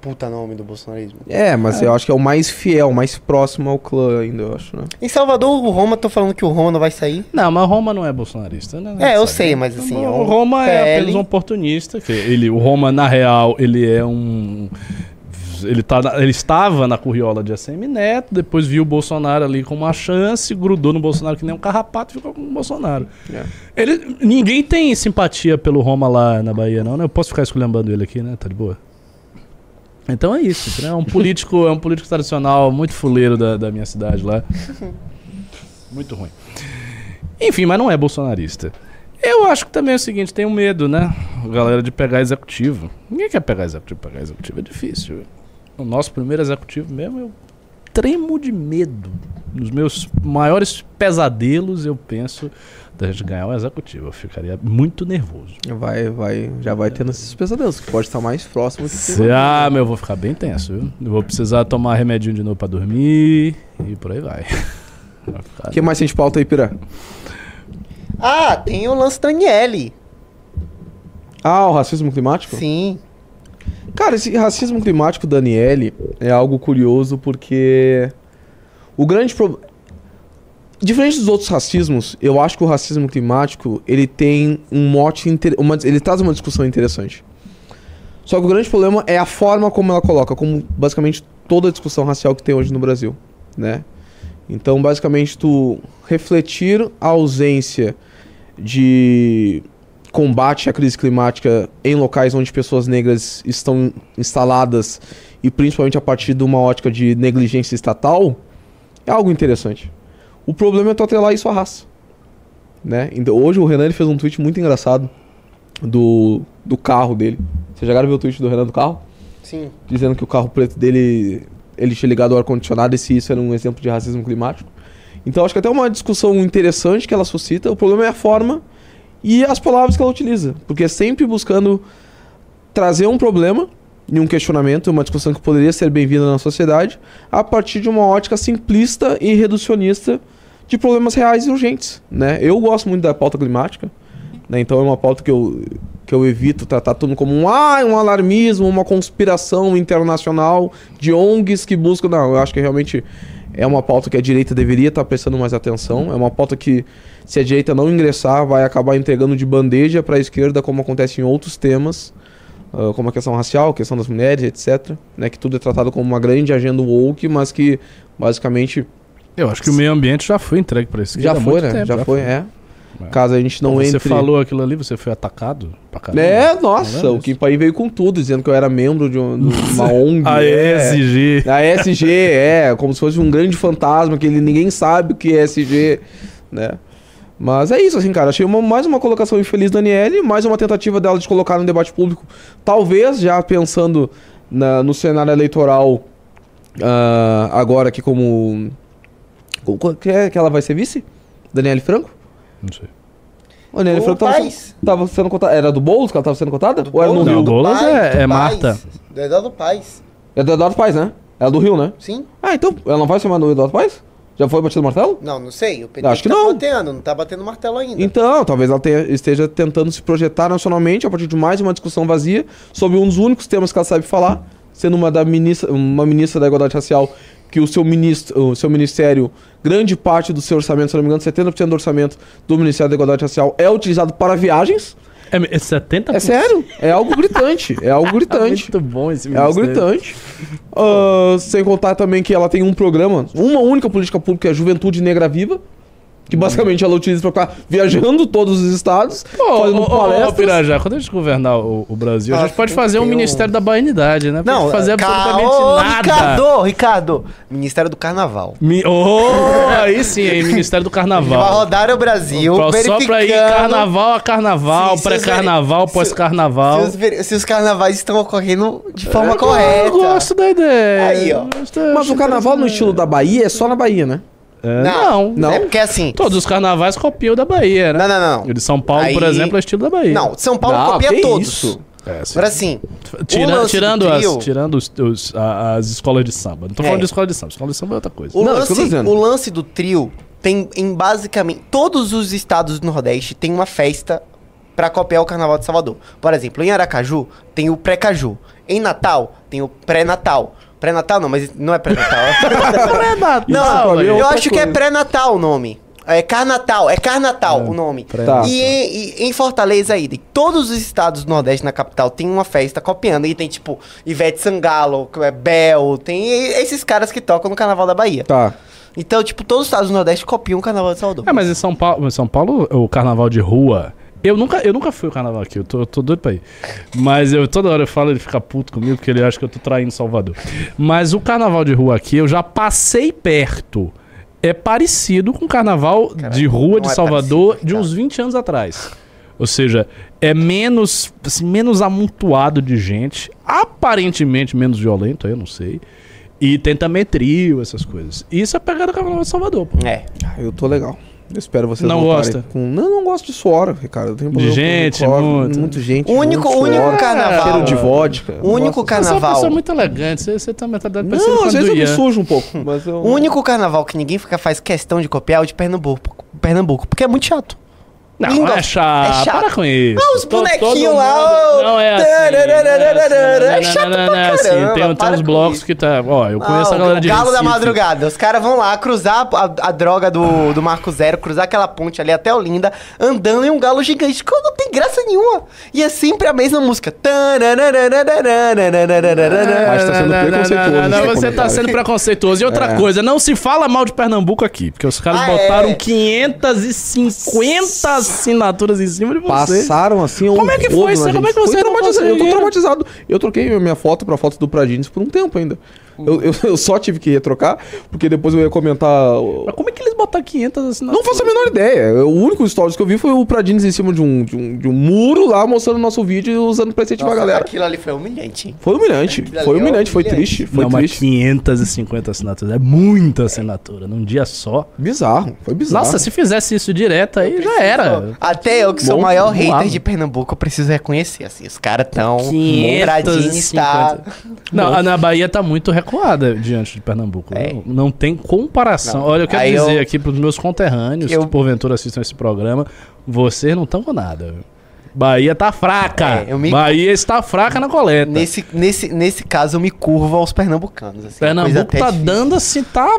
puta nome do bolsonarismo. É, mas eu acho que é o mais fiel, mais próximo ao clã ainda, eu acho, né? Em Salvador, o Roma, tô falando que o Roma não vai sair. Não, mas Roma não é bolsonarista, né? É, eu Sabe? sei, mas assim, é O Roma é PL. apenas um oportunista. que Ele, o Roma, na real, ele é um. Ele, tá, ele estava na curriola de ACM Neto, depois viu o Bolsonaro ali com uma chance, grudou no Bolsonaro que nem um carrapato e ficou com o Bolsonaro. É. Ele, ninguém tem simpatia pelo Roma lá na Bahia, não, né? Eu posso ficar esculhambando ele aqui, né? Tá de boa. Então é isso, né? É um político, é um político tradicional muito fuleiro da, da minha cidade lá. *laughs* Muito ruim. Enfim, mas não é bolsonarista. Eu acho que também é o seguinte, tem um medo, né? A galera de pegar executivo. Ninguém quer pegar executivo, pegar executivo é difícil. O nosso primeiro executivo mesmo, eu tremo de medo. Nos meus maiores pesadelos, eu penso da gente ganhar o executivo. Eu ficaria muito nervoso. Vai, vai, já vai tendo esses pesadelos, que pode estar mais próximo que Cê- ah, meu, eu vou ficar bem tenso, viu? Eu vou precisar tomar remedinho de novo pra dormir e por aí vai. *laughs* O que mais tem de pauta aí, Pira? Ah, tem o lance Daniele. Ah, o racismo climático? Sim. Cara, esse racismo climático, Daniele, é algo curioso porque o grande problema. Diferente dos outros racismos, eu acho que o racismo climático ele tem um mote. Inter... Uma... Ele traz uma discussão interessante. Só que o grande problema é a forma como ela coloca, como basicamente toda a discussão racial que tem hoje no Brasil, né? Então, basicamente, tu refletir a ausência de combate à crise climática em locais onde pessoas negras estão instaladas e principalmente a partir de uma ótica de negligência estatal é algo interessante. O problema é tu atrelar isso à raça. Né? Então, hoje o Renan fez um tweet muito engraçado do, do carro dele. Vocês já ver o tweet do Renan do carro? Sim. dizendo que o carro preto dele ele tinha ligado ao ar-condicionado e se isso era um exemplo de racismo climático. Então acho que até uma discussão interessante que ela suscita. O problema é a forma e as palavras que ela utiliza. Porque é sempre buscando trazer um problema e um questionamento, uma discussão que poderia ser bem-vinda na sociedade, a partir de uma ótica simplista e reducionista de problemas reais e urgentes, né? Eu gosto muito da pauta climática, né? Então é uma pauta que eu, que eu evito tratar tudo como um, ah, um alarmismo, uma conspiração internacional de ONGs que buscam... Não, eu acho que realmente é uma pauta que a direita deveria estar prestando mais atenção. É uma pauta que, se a direita não ingressar, vai acabar entregando de bandeja para a esquerda, como acontece em outros temas, ah, como a questão racial, a questão das mulheres, etc. Né, que tudo é tratado como uma grande agenda woke, mas que, basicamente, Eu acho que o meio ambiente já foi entregue pra isso. já foi, né? já foi, é. Caso a gente não Você entre... falou aquilo ali, você foi atacado pra caramba. É, nossa, o disso. Kim Paim veio com tudo, dizendo que eu era membro de, um- de uma ONG. A é. ESG. A SG, é, como se fosse um grande fantasma, que ele, ninguém sabe o que é SG, né? Mas é isso, assim, cara. Achei uma- mais uma colocação infeliz da Aniele, mais uma tentativa dela de colocar no debate público. Talvez já pensando na- no cenário eleitoral ah, agora aqui como. como- Que, é, que ela vai ser vice? Daniele Franco? Não sei. A Daniele O Franco tava, tava sendo cotada. Era do Boulos que ela tava sendo cotada? Do Ou era no Não, Rio? do Boulos Paz, é- é Paz. Marta. Do Eduardo Paz. É do Eduardo Paes, né? Ela é do Rio, né? Sim? Ah, então ela não vai chamar do Eduardo Paes? Já foi batido o martelo? Não, não sei. O PT Acho que tá não. batendo, não tá batendo martelo ainda. Então, talvez ela tenha- esteja tentando se projetar nacionalmente a partir de mais uma discussão vazia sobre um dos únicos temas que ela sabe falar, sendo uma, da ministra, uma ministra da Igualdade Racial, que o seu, ministro, o seu ministério, grande parte do seu orçamento, se não me engano, 70% do orçamento do Ministério da Igualdade Racial é utilizado para viagens. É, é 70%? É sério, é algo gritante, é algo *laughs* gritante. Muito bom esse É algo ministério. gritante. Ah, sem contar também que ela tem um programa, uma única política pública, que é a Juventude Negra Viva. Que basicamente ela utiliza pra ficar viajando todos os estados, Pô, fazendo ô, palestras. Pirajá, quando a gente governar o, o Brasil, a Ah, gente pode fazer um Ministério da Baianidade, né? Não, Pode fazer absolutamente Ô, nada. Ricardo, Ricardo. Ministério do Carnaval. Mi... Oh, aí sim, aí, Ministério do Vai Carnaval. rodar o Brasil, Pra- Só pra ir carnaval a carnaval, pré-carnaval, pós-carnaval. Se se os carnavais estão ocorrendo de forma Eu correta. gosto da ideia. Aí, ó. Mas o carnaval no estilo da Bahia é só na Bahia, né? É, não. Não? É porque assim. Todos os carnavais copiam da Bahia, né? Não, não, não. O de São Paulo, por Aí- exemplo, é estilo da Bahia. Não, São Paulo Não, copia que todos. isso? É, sim. Agora assim. Tira- tirando trio- as, tirando os, os- a- as escolas de samba. Não tô É. falando de escola de samba. Escola de samba é outra coisa. O, Não, tô lance, o lance do trio tem em basicamente todos os estados do Nordeste tem uma festa pra copiar o Carnaval de Salvador. Por exemplo, em Aracaju tem o pré-caju. Em Natal tem o pré-natal. Pré-natal não, mas não é pré-natal. Pré-natal, *laughs* não, velho. eu outra acho que é coisa. pré-natal o nome. É Carnatal, é Carnatal o nome. Tá. E, em, e em Fortaleza aí, todos os estados do Nordeste na capital tem uma festa copiando. E tem tipo Ivete Sangalo, que é Bel, tem esses caras que tocam no Carnaval da Bahia. Tá. Então, tipo, todos os estados do Nordeste copiam o Carnaval de Salvador. É, mas em São Paulo, em São Paulo, o carnaval de rua. Eu nunca, eu nunca fui ao carnaval aqui, eu tô, eu tô doido pra ir. Mas eu toda hora eu falo, ele fica puto comigo porque ele acha que eu tô traindo Salvador. Mas o carnaval de rua aqui, eu já passei perto. É parecido com o carnaval de rua de é Salvador parecido, de uns 20 anos atrás. Ou seja, é menos, assim, menos amontoado de gente, aparentemente menos violento, eu não sei. E tem também trio, essas coisas. Isso é pegada do carnaval de Salvador, pô. É. Eu tô legal. Eu espero vocês Não gosta? Com... Não, não gosto de suor, Ricardo. Problema com gente, suor, muito. muito gente. O único- muito o único suor, carnaval- Cheiro de vodka. O único Nossa. Você é uma carnaval. pessoa muito elegante, você, você tem uma mentalidade parecida Não, com a às vezes eu me sujo um pouco. Mas eu... O único carnaval que ninguém fica, faz questão de copiar é o de Pernambuco. Pernambuco, porque é muito chato. Não, não é chato. É chato. Para com isso. Ah, os bonequinhos lá. Não é assim. É chato pra caramba, Tem, uns blocos que tá... Ó, eu conheço Ah, a galera o de Galo da. Madrugada. Os caras vão lá cruzar a, droga do, do Marco Zero, cruzar aquela ponte ali até Olinda, andando em um galo gigante. que Não tem graça nenhuma. E é sempre a mesma música. Mas tá sendo preconceituoso Não, você tá sendo preconceituoso. E outra coisa, não se fala mal de Pernambuco aqui, porque os caras botaram é? 550 assinaturas em cima de você. Passaram assim um Como é que foi isso? Como é que você Foi traumatizado. Eu tô traumatizado. Eu troquei minha foto pra foto do Pradines por um tempo ainda. Eu, eu, eu só tive que trocar, porque depois eu ia comentar. o- Mas como é que eles botaram 500 assinaturas? Não faço a menor ideia. O único stories que eu vi foi o Pradines em cima de um, de um, de um muro lá mostrando o nosso vídeo e usando pra incentivar a galera. Aquilo ali foi humilhante, hein? Foi humilhante. Aquilo Foi é humilhante, foi humilhante. triste. Foi não, mas triste. 550 assinaturas. É muita assinatura num dia só. Bizarro. Foi bizarro. Nossa, se fizesse isso direto aí, já era. Até eu, que sou o maior hater lá. de Pernambuco, eu preciso reconhecer, assim, os caras tão... 550. Bradinho está... Não, *laughs* na Bahia tá muito recuada diante de Pernambuco. É. Não, não tem comparação. Não. Olha, eu quero Aí dizer eu- aqui pros meus conterrâneos Eu- que porventura assistam esse programa, vocês não estão com nada. Bahia tá fraca. É, me- Bahia está fraca na coleta. Nesse, nesse, nesse caso, eu me curvo aos pernambucanos. Assim, Pernambuco tá difícil. dando assim, tá.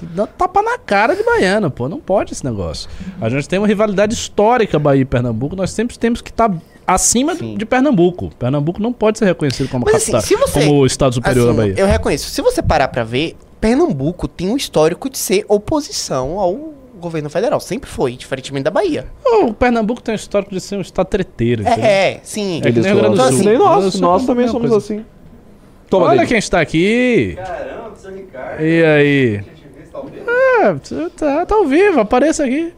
Dando tapa na cara de baiano, pô. Não pode esse negócio. A gente tem uma rivalidade histórica Bahia e Pernambuco. Nós sempre temos que estar acima Sim. de Pernambuco. Pernambuco não pode ser reconhecido como Mas, assim, capital, se você- como o estado superior Assim, da Bahia. Eu reconheço. Se você parar pra ver, Pernambuco tem um histórico de ser oposição ao governo federal. Sempre foi, diferentemente da Bahia. O Pernambuco tem um histórico de ser um estado treteiro. É, é, sim. É que Então, Sul. assim, Nem nós, nós é a também somos coisa. assim. Toma, Olha David. quem está aqui. Caramba, seu Ricardo. E aí? É, você tá, tá ao vivo, apareça aqui.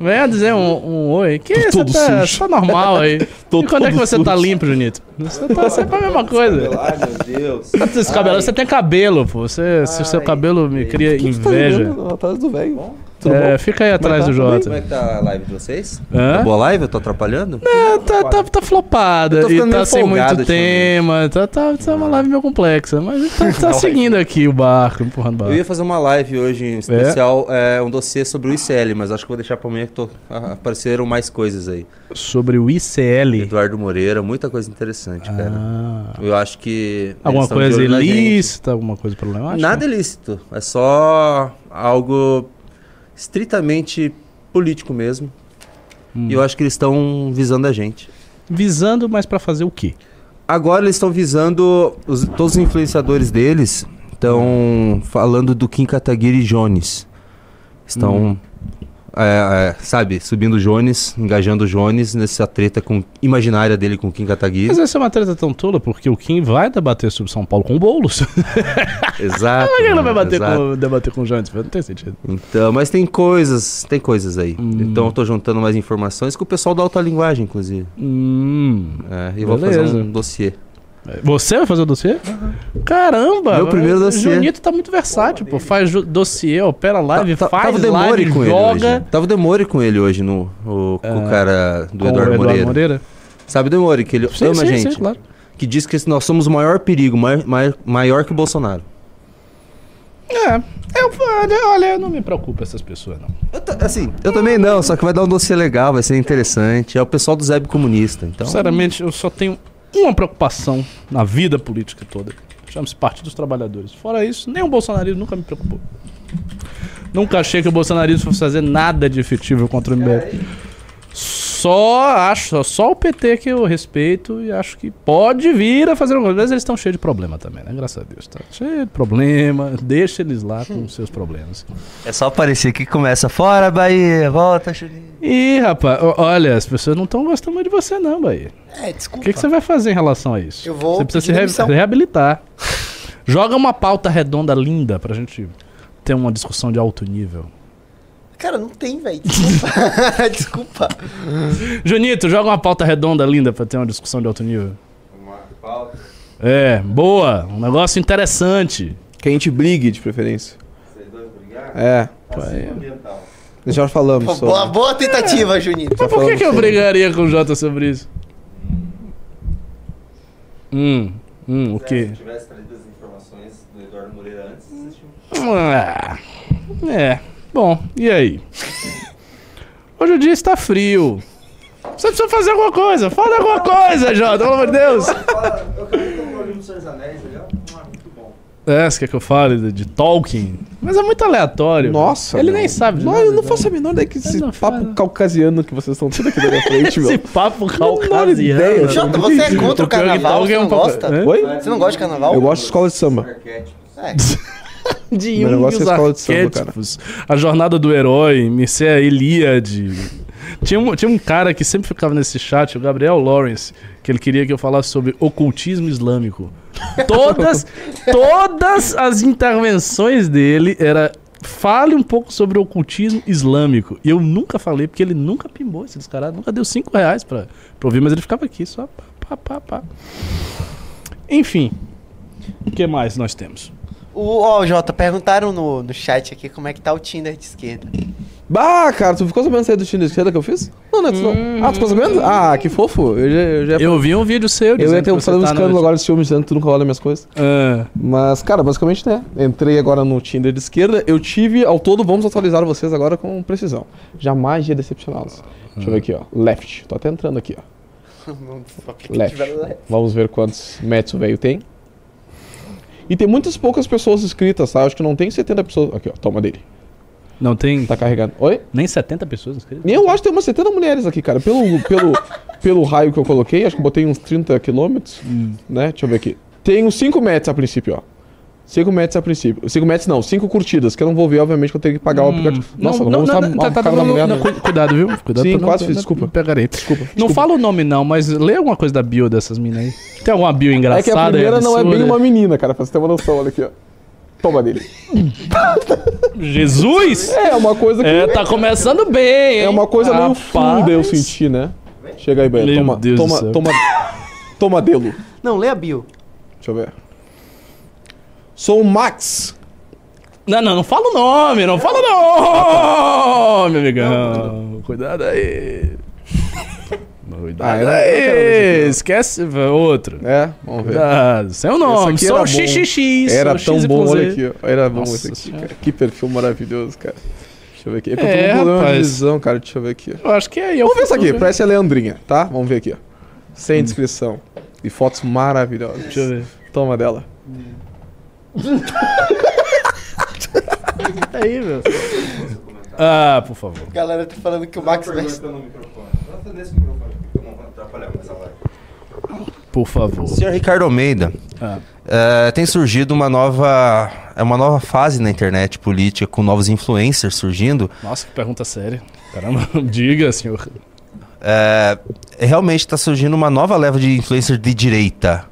Venha dizer um, um oi. Que você todo tá, sujo. tá normal aí. *laughs* Tô e quando é que você tá sujo. limpo, Junito? Você tá sempre a mesma coisa. Ai, meu Deus. Tá Você tem cabelo, pô. Você, se seu cabelo me cria tá inveja. olhando Atrás do velho. É, fica aí atrás tá? do bem? Como é Jota. que tá a live de vocês? Hã? Tá boa live? Eu tô atrapalhando? É, tá, tá, tá flopada Eu tô e ficando tá sem muito tema. Tá, tá, tá uma live meio complexa. Mas tá, *laughs* tá seguindo aqui o barco, empurrando o Eu barco. ia fazer uma live hoje em especial, é, um dossiê sobre o ICL, mas acho que vou deixar pra amanhã que tô, a- apareceram mais coisas aí. Sobre o ICL. Eduardo Moreira, muita coisa interessante, cara. Ah. Eu acho que. Alguma coisa ilícita, alguma coisa problemática? Nada ilícito. É só algo estritamente político mesmo. Hum. E eu acho que eles estão visando a gente. Visando, mas pra fazer o quê? Agora eles estão visando. os- todos os influenciadores deles estão falando do Kim Kataguiri Jones. Estão. É, é, sabe, subindo o Jones, engajando o Jones nessa treta com, imaginária dele com o Kim Kataguiri. Mas essa é uma treta tão tola, porque o Kim vai debater sobre São Paulo com o Boulos. *laughs* Exato. Por que ele não vai bater exato. com, debater com o Jantes? Não tem sentido. Então, mas tem coisas, tem coisas aí. Hum. Então eu tô juntando mais informações com o pessoal da alta linguagem, inclusive. Hum. É, e vou fazer um dossiê. Você vai fazer o dossiê? Caramba! Meu primeiro dossiê. O Junito tá muito versátil, pô. Faz dossiê, opera live, Tá- tá- faz tava live, com ele joga. hoje. Tava o Demore com ele hoje, no, o, com o cara do com o Eduardo, Moreira. Sabe o Demore, que ele Sim, ama sim, a gente. sim, claro. Que diz que nós somos o maior perigo, mai- mai- maior que o Bolsonaro. É, eu, olha, olha, eu não me preocupo essas pessoas, não. Eu assim, eu também não, só que vai dar um dossiê legal, vai ser interessante. É o pessoal do Zeb Comunista, então... Sinceramente, eu só tenho uma preocupação na vida política toda. Chama-se Partido dos Trabalhadores. Fora isso, nem o bolsonarismo nunca me preocupou. Nunca achei que o bolsonarismo fosse fazer nada de efetivo contra o MBL. Só acho, só o PT que eu respeito e acho que pode vir a fazer alguma coisa. Mas eles estão cheios de problema também, né? Graças a Deus. Tá cheio de problema. Deixa eles lá com os seus problemas. É só aparecer que começa fora, Bahia, volta, Juninho. Ih, rapaz, o- olha, as pessoas não estão gostando muito de você, não, Bahia. É, O desculpa. que, que você vai fazer em relação a isso? Eu vou Você precisa se demissão. reabilitar. Joga uma pauta redonda linda pra gente ter uma discussão de alto nível. Cara, não tem, velho. Desculpa. *laughs* desculpa. Junito, joga uma pauta redonda linda pra ter uma discussão de alto nível. É, boa. Um negócio interessante. Que a gente brigue, de preferência. É. Pai, Já falamos Pô, sobre. boa, boa tentativa, Juninho. Mas por que, que eu brigaria com o Jota sobre isso? Hum, hum, o quê? tivesse trazido as informações do Eduardo Moreira antes, Ah, é. Bom, e aí? Hoje o dia está frio. Você precisa fazer alguma coisa. Fala alguma coisa, Jota, pelo amor de Deus. Eu um livro dos Senhor dos Anéis, bom. É, você quer que eu fale de, de Tolkien? Mas é muito aleatório. Nossa. Ele meu. nem sabe. Não, nada, eu não né? faço a menor ideia que esse papo faz. caucasiano que vocês estão tendo aqui na minha frente, Esse meu. papo ideia. caucasiano. Jota, você é contra o que carnaval? Você é um não gosta? Oi? Você não gosta de carnaval? Eu gosto de escola de samba. É. *laughs* *laughs* de negócio é os samba, arquétipos. A jornada do herói, Mircea a Ilíade. Tinha um, tinha um cara que sempre ficava nesse chat, o Gabriel Lawrence, que ele queria que eu falasse sobre ocultismo islâmico. Todas, *laughs* todas as intervenções dele era fale um pouco sobre o ocultismo islâmico. E eu nunca falei, porque ele nunca pimbou esse descarado, nunca deu cinco reais pra, pra ouvir, mas ele ficava aqui só pá, pá, pá, pá. Enfim, o que mais nós temos? O, ó, Jota, perguntaram no, no chat aqui como é que tá o Tinder de esquerda. Bah, cara, tu ficou sabendo sair do time da esquerda que eu fiz? Não, não, é tu não. Ah, tu ficou sabendo? Ah, que fofo. Eu já, eu já Eu vi um vídeo seu eu ia ter um um tá escândalo agora de ciúme dizendo que tu nunca olha minhas coisas. Ah, Mas, cara, basicamente, né? Entrei agora no Tinder de esquerda. Eu tive, ao todo, vamos atualizar vocês agora com precisão. Jamais ia decepcioná-los. Deixa eu ver aqui, ó. Left. Tô até entrando aqui, ó. *laughs* Left. Vamos ver quantos matches o velho tem. E tem muitas poucas pessoas inscritas, tá? Acho que não tem 70 pessoas. Aqui, ó. Toma dele. não tem Tá carregando. Oi? nem 70 pessoas inscritas? Eu acho que tem umas 70 mulheres aqui, cara. Pelo, pelo, *laughs* pelo raio que eu coloquei, acho que botei uns 30 quilômetros, né? Deixa eu ver aqui. Tem uns 5 metros a princípio, ó. 5 metros a princípio. 5 metros não, 5 curtidas, que eu não vou ver, obviamente, que eu tenho que pagar o aplicativo. Nossa, não, vamos estar tá, tá, cara da não, mulher, não, né? cu- Cuidado, viu? Cuidado Sim, pra não- quase fiz, não- desculpa. não Pegarei. Desculpa. Não desculpa. fala o nome não, mas lê alguma coisa da bio dessas minas aí. Tem alguma bio engraçada? É que a primeira não é bem uma menina, cara, pra você ter uma noção, olha aqui, ó. Toma dele. Jesus! É uma coisa que. É, tá começando bem, hein? É uma coisa meio Rapaz. fluida eu senti, né? Chega aí. Meu Toma, Deus do toma, céu. toma. Toma delo. Não, lê a bio. Deixa eu ver. Sou o Max. Não, não, não fala o nome, não fala o nome, amigão. Cuidado aí. *laughs* Cuidado Ah, aí. Esquece outro. É, vamos ver. Cuidado. Seu Esse nome, era bom. XXX. Era tão bom, olha aqui, ó. Era bom Nossa esse aqui, cara. Que perfil maravilhoso, cara. Deixa eu ver aqui. É, É, todo mundo rapaz. visão, cara. Deixa eu ver aqui. Eu acho que é aí. eu Vamos ver isso aqui. Parece a Leandrinha, tá? Vamos ver aqui, ó. Sem descrição. E fotos maravilhosas. Deixa eu ver. Toma dela. *laughs* Aí, meu. Ah, por favor. A galera tá falando que o Max. Por favor. Senhor Ricardo Almeida, Ah. é, tem surgido uma nova, é uma nova fase na internet política com novos influencers surgindo. Nossa, que pergunta séria. Caramba, *laughs* diga, senhor. É, realmente está surgindo uma nova leva de influencers de direita.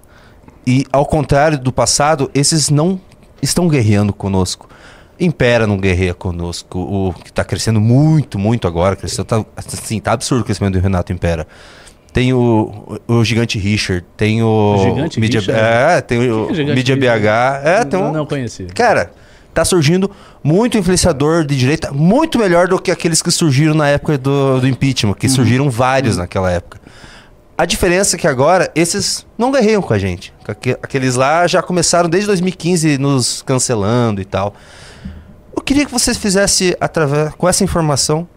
E ao contrário do passado, esses não estão guerreando conosco. Impera não guerreia conosco. O que está crescendo muito, muito agora. Cresceu, tá, assim, tá absurdo o crescimento do Renato Impera. Tem o, o, o Gigante Richard, tem o. Gigante Mídia, Richard? É, tem o, é Gigante Mídia Richard? BH. É, tem um. não conheci. Cara, tá surgindo muito influenciador de direita, muito melhor do que aqueles que surgiram na época do, do impeachment, que surgiram vários naquela época. A diferença é que agora esses não guerreiam com a gente. Aque- Aqueles lá já começaram desde 2015 nos cancelando e tal. Eu queria que vocês fizessem, através, com essa informação,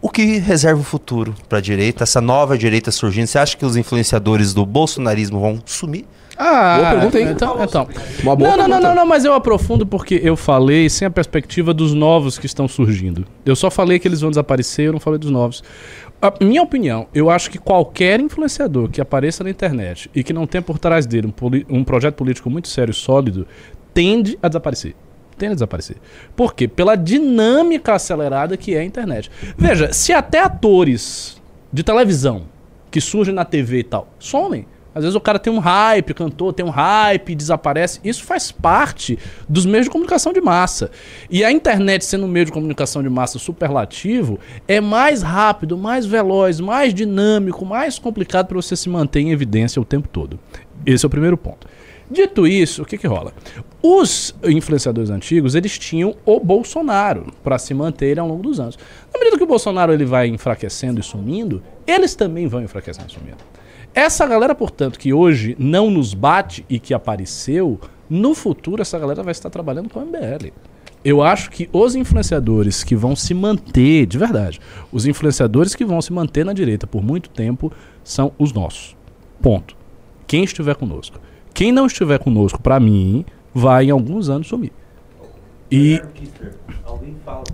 o que reserva o futuro para a direita, essa nova direita surgindo. Você acha que os influenciadores do bolsonarismo vão sumir? Ah, Boa pergunta, hein? Então, então. Uma boa não, não, não, pergunta. não, não, mas eu aprofundo porque eu falei sem a perspectiva dos novos que estão surgindo. Eu só falei que eles vão desaparecer, eu não falei dos novos. A minha opinião, eu acho que qualquer influenciador que apareça na internet e que não tenha por trás dele um, um projeto político muito sério e sólido, tende a desaparecer. Tende a desaparecer. Por quê? Pela dinâmica acelerada que é a internet. Veja, se até atores de televisão que surgem na TV e tal somem. Às vezes o cara tem um hype, cantor tem um hype, desaparece. Isso faz parte dos meios de comunicação de massa. E a internet sendo um meio de comunicação de massa superlativo, é mais rápido, mais veloz, mais dinâmico, mais complicado para você se manter em evidência o tempo todo. Esse é o primeiro ponto. Dito isso, o que que rola? Os influenciadores antigos, eles tinham o Bolsonaro para se manterem ao longo dos anos. Na medida que o Bolsonaro ele vai enfraquecendo e sumindo, eles também vão enfraquecendo e sumindo. Essa galera, portanto, que hoje não nos bate e que apareceu, no futuro essa galera vai estar trabalhando com a MBL. Eu acho que os influenciadores que vão se manter, de verdade, os influenciadores que vão se manter na direita por muito tempo são os nossos. Ponto. Quem estiver conosco. Quem não estiver conosco, pra mim, vai em alguns anos sumir. E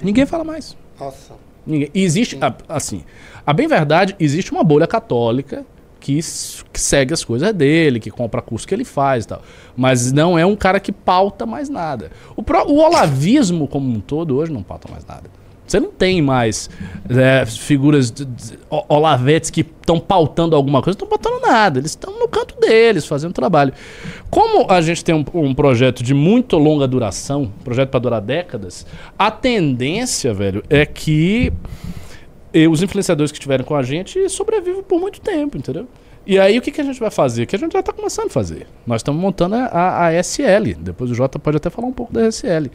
ninguém fala mais. Nossa. Ninguém. E existe, assim, a bem verdade, existe uma bolha católica que, que segue as coisas dele, que compra curso que ele faz e tal. Mas não é um cara que pauta mais nada. O, pró- o olavismo como um todo hoje não pauta mais nada. Você não tem mais é, figuras de, de- olavetes que estão pautando alguma coisa, não estão pautando nada. Eles estão no canto deles, fazendo trabalho. Como a gente tem um, um projeto de muito longa duração, projeto para durar décadas, a tendência, velho, é que e os influenciadores que estiverem com a gente sobrevivam por muito tempo, entendeu? E aí o que, que a gente vai fazer? Que a gente já está começando a fazer. Nós estamos montando a, a SL. Depois o Jota pode até falar um pouco da SL.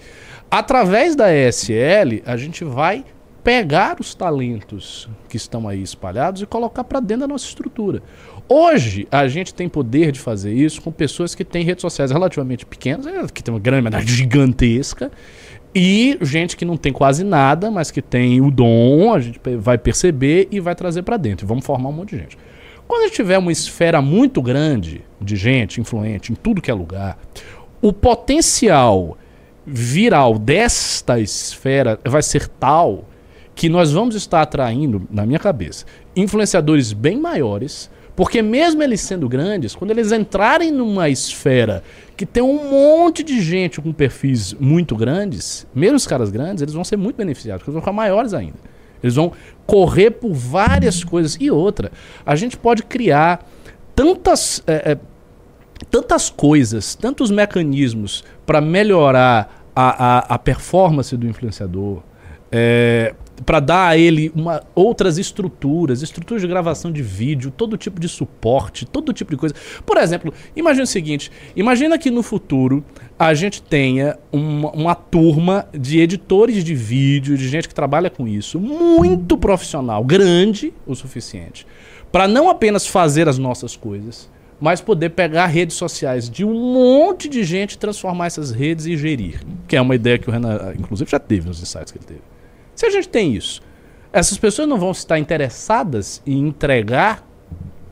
Através da SL, a gente vai pegar os talentos que estão aí espalhados e colocar para dentro da nossa estrutura. Hoje, a gente tem poder de fazer isso com pessoas que têm redes sociais relativamente pequenas, é, que tem uma grande gigantesca, e gente que não tem quase nada, mas que tem o dom, a gente vai perceber e vai trazer para dentro. Vamos formar um monte de gente. Quando a gente tiver uma esfera muito grande de gente influente em tudo que é lugar, o potencial viral desta esfera vai ser tal que nós vamos estar atraindo, na minha cabeça, influenciadores bem maiores, porque mesmo eles sendo grandes, quando eles entrarem numa esfera que tem um monte de gente com perfis muito grandes, mesmo os caras grandes, eles vão ser muito beneficiados, porque eles vão ficar maiores ainda. Eles vão correr por várias coisas. E outra, a gente pode criar tantas, é, é, tantas coisas, tantos mecanismos para melhorar a, a, a performance do influenciador, é, para dar a ele uma, outras estruturas, estruturas de gravação de vídeo, todo tipo de suporte, todo tipo de coisa. Por exemplo, imagina o seguinte: imagina que no futuro a gente tenha uma, uma turma de editores de vídeo, de gente que trabalha com isso, muito profissional, grande o suficiente, para não apenas fazer as nossas coisas, mas poder pegar redes sociais de um monte de gente, transformar essas redes e gerir. Que é uma ideia que o Renan, inclusive, já teve nos insights que ele teve. Se a gente tem isso, essas pessoas não vão estar interessadas em entregar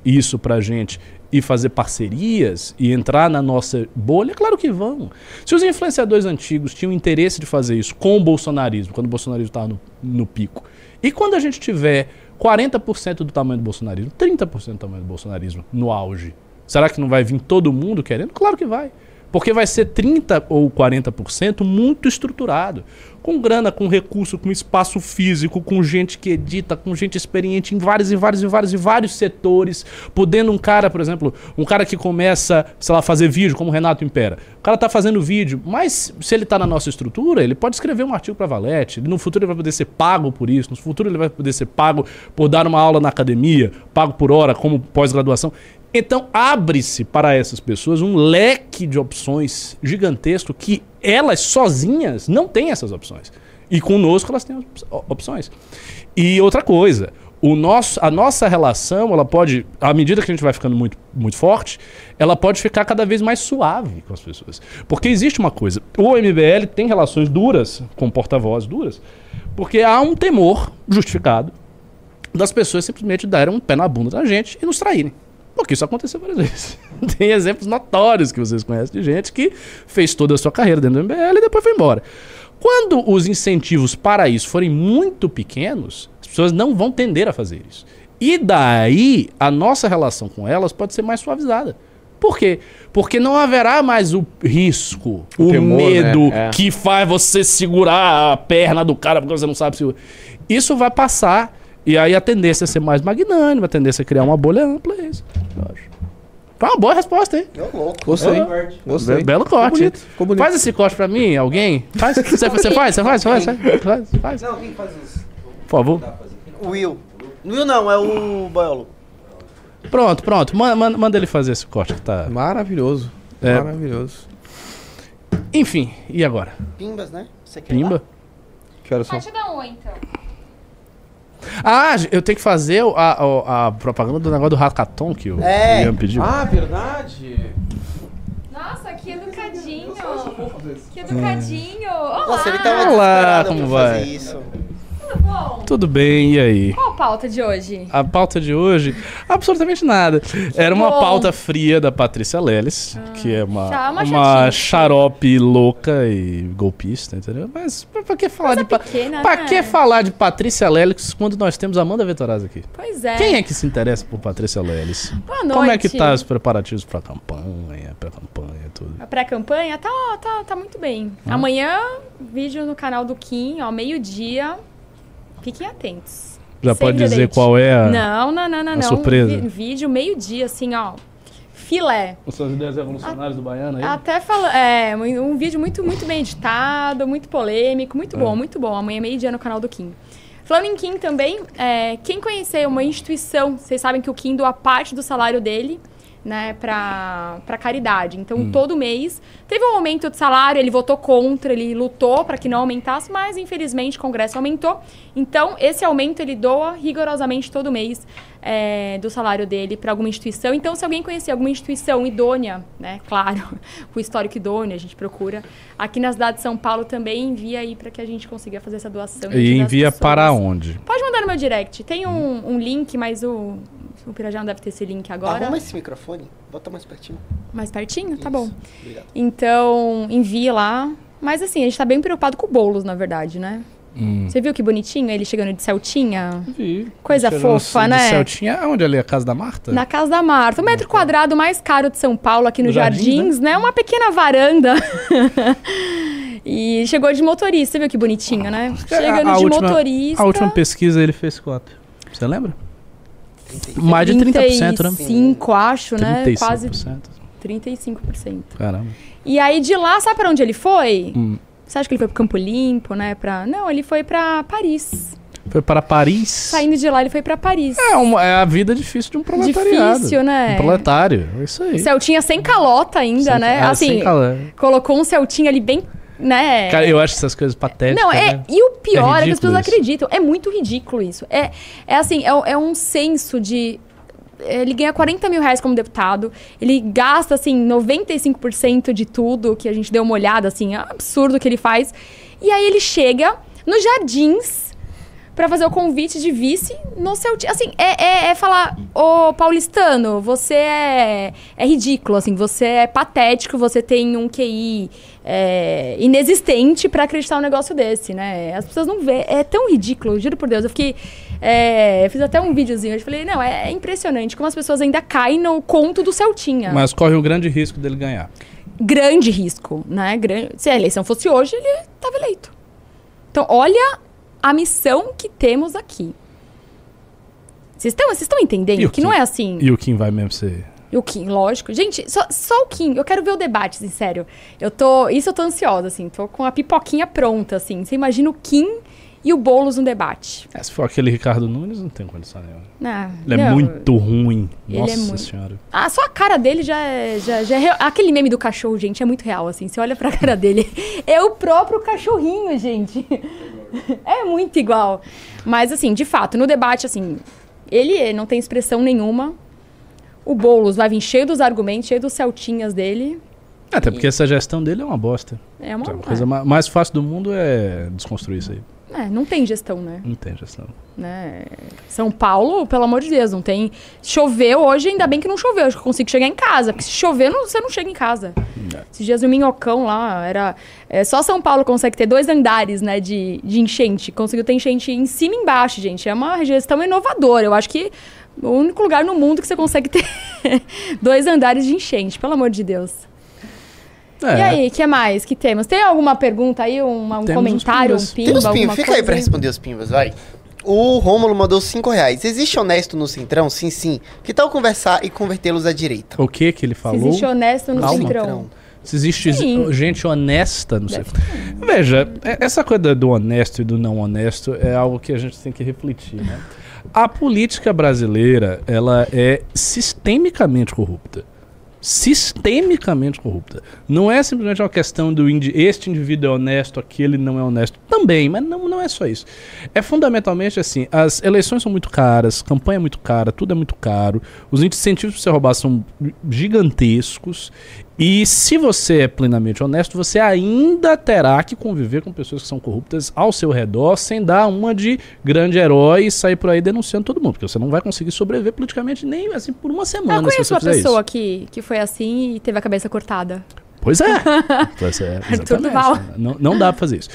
isso pra gente e fazer parcerias e entrar na nossa bolha? Claro que vão. Se os influenciadores antigos tinham interesse de fazer isso com o bolsonarismo, quando o bolsonarismo estava no, no pico, e quando a gente tiver 40% do tamanho do bolsonarismo, 30% do tamanho do bolsonarismo no auge, será que não vai vir todo mundo querendo? Claro que vai. Porque vai ser 30% ou 40% muito estruturado. Com grana, com recurso, com espaço físico, com gente que edita, com gente experiente em vários e vários e vários e vários setores. Podendo um cara, por exemplo, um cara que começa, sei lá, fazer vídeo, como o Renato Impera. O cara tá fazendo vídeo, mas se ele tá na nossa estrutura, ele pode escrever um artigo para Valete. No futuro ele vai poder ser pago por isso. No futuro ele vai poder ser pago por dar uma aula na academia, pago por hora, como pós-graduação. Então abre-se para essas pessoas um leque de opções gigantesco que elas sozinhas não têm essas opções. E conosco elas têm op- opções. E outra coisa, o nosso, a nossa relação, ela pode, à medida que a gente vai ficando muito, muito forte, ela pode ficar cada vez mais suave com as pessoas. Porque existe uma coisa, o MBL tem relações duras com porta-voz duras, porque há um temor justificado das pessoas simplesmente darem um pé na bunda da gente e nos traírem. Porque isso aconteceu várias vezes. *laughs* Tem exemplos notórios que vocês conhecem de gente que fez toda a sua carreira dentro do MBL e depois foi embora. Quando os incentivos para isso forem muito pequenos, as pessoas não vão tender a fazer isso. E daí, a nossa relação com elas pode ser mais suavizada. Por quê? Porque não haverá mais o risco, o, temor, medo né? É. que faz você segurar a perna do cara porque você não sabe se. Isso vai passar. E aí a tendência é ser mais magnânima, a tendência é criar uma bolha ampla, é isso. Eu acho. Foi uma boa resposta, hein? Ô, louco. Gostei. Gostei. Be- Belo Ficou corte. bonito, ficou bonito. Faz esse corte pra mim, alguém? Faz? Você, você faz? Você faz? Faz? Faz? faz? Não, quem faz isso? Por favor. O Will. Will não, é o Boiolo. Pronto, pronto. Manda, manda, manda ele fazer esse corte que tá. Maravilhoso. É. Maravilhoso. Enfim, e agora? Pimbas, né? Você quer Pimba? lá? Que horas são? Pode dar um, então. Ah, eu tenho que fazer o- a, a- a propaganda do negócio do hackathon que o É. Ian pediu. Ah, verdade. Nossa, que educadinho. Que educadinho. Olá. Nossa, ele tava Olá, como vai? fazer isso. Tudo bom? Tudo bem, e aí? Qual a pauta de hoje? A pauta de hoje, absolutamente nada. Era uma Bom. pauta fria da Patrícia Leles, que é uma, tá, uma uma chatice. xarope louca e golpista, entendeu? Mas pra, que falar de pa- pequena, pra né? que falar de Patrícia Leles quando nós temos Amanda Vetorazzi aqui? Pois é. Quem é que se interessa por Patrícia Leles? Boa noite. Como é que tá os preparativos pra campanha, pra campanha e tudo? A pré-campanha tá, tá, tá muito bem. Ah. Amanhã, vídeo no canal do Kim, ó, meio-dia. Fiquem atentos. Já pode dizer qual é a, Não, não, não, não, a não. surpresa? Vi- vídeo meio-dia, assim, ó. Filé. Suas ideias revolucionárias do Baiano aí? Até fala, é, um, um vídeo muito, muito bem editado, muito polêmico, muito É. bom, muito bom. Amanhã meio-dia no canal do Kim. Falando em Kim também, é, quem conhecer uma instituição, vocês sabem que o Kim doa parte do salário dele né, para caridade. Então, todo mês teve um aumento de salário, ele votou contra, ele lutou para que não aumentasse, mas infelizmente o Congresso aumentou. Então, esse aumento ele doa rigorosamente todo mês é, do salário dele para alguma instituição. Então, se alguém conhecer alguma instituição idônea, né, claro, *laughs* com histórico idôneo, a gente procura. Aqui na cidade de São Paulo também envia aí para que a gente consiga fazer essa doação. E envia para onde? Pode mandar no meu direct. Tem um, um link, mas o, o Pirajá não deve ter esse link agora. Arruma esse microfone, bota mais pertinho. Mais pertinho? Tá Isso. bom. Obrigado. Então, envia lá. Mas assim, a gente tá bem preocupado com o Boulos, na verdade, né? Hum. Você viu que bonitinho ele chegando de Celtinha? Vi. Coisa fofa, de né? Celtinha. Onde ali? A casa da Marta? Na casa da Marta. O metro quadrado mais caro de São Paulo, aqui no No Jardins, Jardins, né? Uma pequena varanda. *laughs* e chegou de motorista, viu que bonitinho, né? Chegando É, A- a de última- motorista. A última pesquisa ele fez quanto? Você lembra? Mais de 30%, né? 35, acho, né? 35%. Quase 35%. Caramba. E aí de lá, sabe pra onde ele foi? Hum. Você acha que ele foi pro Campo Limpo, né? Pra... Não, ele foi pra Paris. Foi para Paris. Saindo de lá, ele foi pra Paris. É, uma- é a vida difícil de um proletariado. Difícil, né? Um proletário. É isso aí. Celtinha sem calota ainda, Sem- né? é, assim, colocou um Celtinha ali bem, né? Cara, eu acho essas coisas patéticas. Não, é. né? E o pior é, É que as pessoas isso. acreditam. É muito ridículo isso. É, é assim, é, é um senso de. Ele ganha 40 mil reais como deputado. Ele gasta, assim, 95% de tudo que a gente deu uma olhada, assim, é um absurdo o que ele faz. E aí ele chega nos jardins pra fazer o convite de vice no seu time. Assim, é, é, é falar, ô paulistano, você é, é ridículo, assim, você é patético, você tem um QI é, inexistente pra acreditar um negócio desse, né? As pessoas não vê, é tão ridículo, juro por Deus. Eu fiquei, é, fiz até um videozinho, eu falei, não, é, é impressionante como as pessoas ainda caem no conto do Celtinha. Mas corre o grande risco dele ganhar. Grande risco, né? Gran- Se a eleição fosse hoje, ele estava eleito. Então, olha a missão que temos aqui. Vocês estão entendendo o que não é assim. E o Kim vai mesmo ser. E o Kim, lógico. Gente, só, só o Kim. Eu quero ver o debate, assim, sério. Eu tô. Isso eu tô ansiosa, assim. Tô com a pipoquinha pronta, assim. Você imagina o Kim e o Boulos no debate. É, se for aquele Ricardo Nunes, não tem condição nenhuma. Ah, Ele é não. muito ruim. É Nossa muito- senhora. Ah, só a cara dele já é, já, já é real. Aquele meme do cachorro, gente, é muito real, assim. Você olha pra *laughs* cara dele. É o próprio cachorrinho, gente. *laughs* É muito igual. Mas, assim, de fato, no debate, assim, ele não tem expressão nenhuma. O Boulos vai vir cheio dos argumentos, cheio dos celtinhas dele. Até porque essa gestão dele é uma bosta. É uma. A coisa ma- mais fácil do mundo é desconstruir isso aí. é, não tem gestão, né? Não tem gestão. né? São Paulo, pelo amor de Deus, não tem. Choveu hoje, ainda bem que não choveu. Acho que eu consigo chegar em casa. Porque se chover, não- você não chega em casa. Esses dias o Minhocão lá, era. é, só São Paulo consegue ter dois andares, né, de, de enchente. Conseguiu ter enchente em cima e embaixo, gente. É uma gestão inovadora. Eu acho que o único lugar no mundo que você consegue ter *laughs* dois andares de enchente, pelo amor de Deus. É, E aí, o que mais que temos? Tem alguma pergunta aí? uma- um comentário, um pimbas. pimba, Tem alguma pimbas. Fica aí coisa pra responder os pimbas, vai. O Rômulo mandou 5 reais. Existe honesto no Centrão? Sim, sim. Que tal conversar e convertê-los à direita? O que que ele Se falou? existe honesto no Calma. Centrão. Se existe Sim. gente honesta, sei. Deve Veja, é- essa coisa do honesto e do não honesto é algo que a gente tem que refletir, né? A política brasileira, ela é sistemicamente corrupta. Sistemicamente corrupta. Não é simplesmente uma questão do indi este indivíduo é honesto, aquele não é honesto. Também, mas não, não é só isso. É fundamentalmente assim: as eleições são muito caras, campanha é muito cara, tudo é muito caro, os incentivos para você roubar são gigantescos. E se você é plenamente honesto, você ainda terá que conviver com pessoas que são corruptas ao seu redor, sem dar uma de grande herói e sair por aí denunciando todo mundo, porque você não vai conseguir sobreviver politicamente nem assim por uma semana Eu se conheço você uma pessoa isso. que, que foi assim e teve a cabeça cortada. Pois é. *laughs* pois é exatamente. Não, não dá pra fazer isso.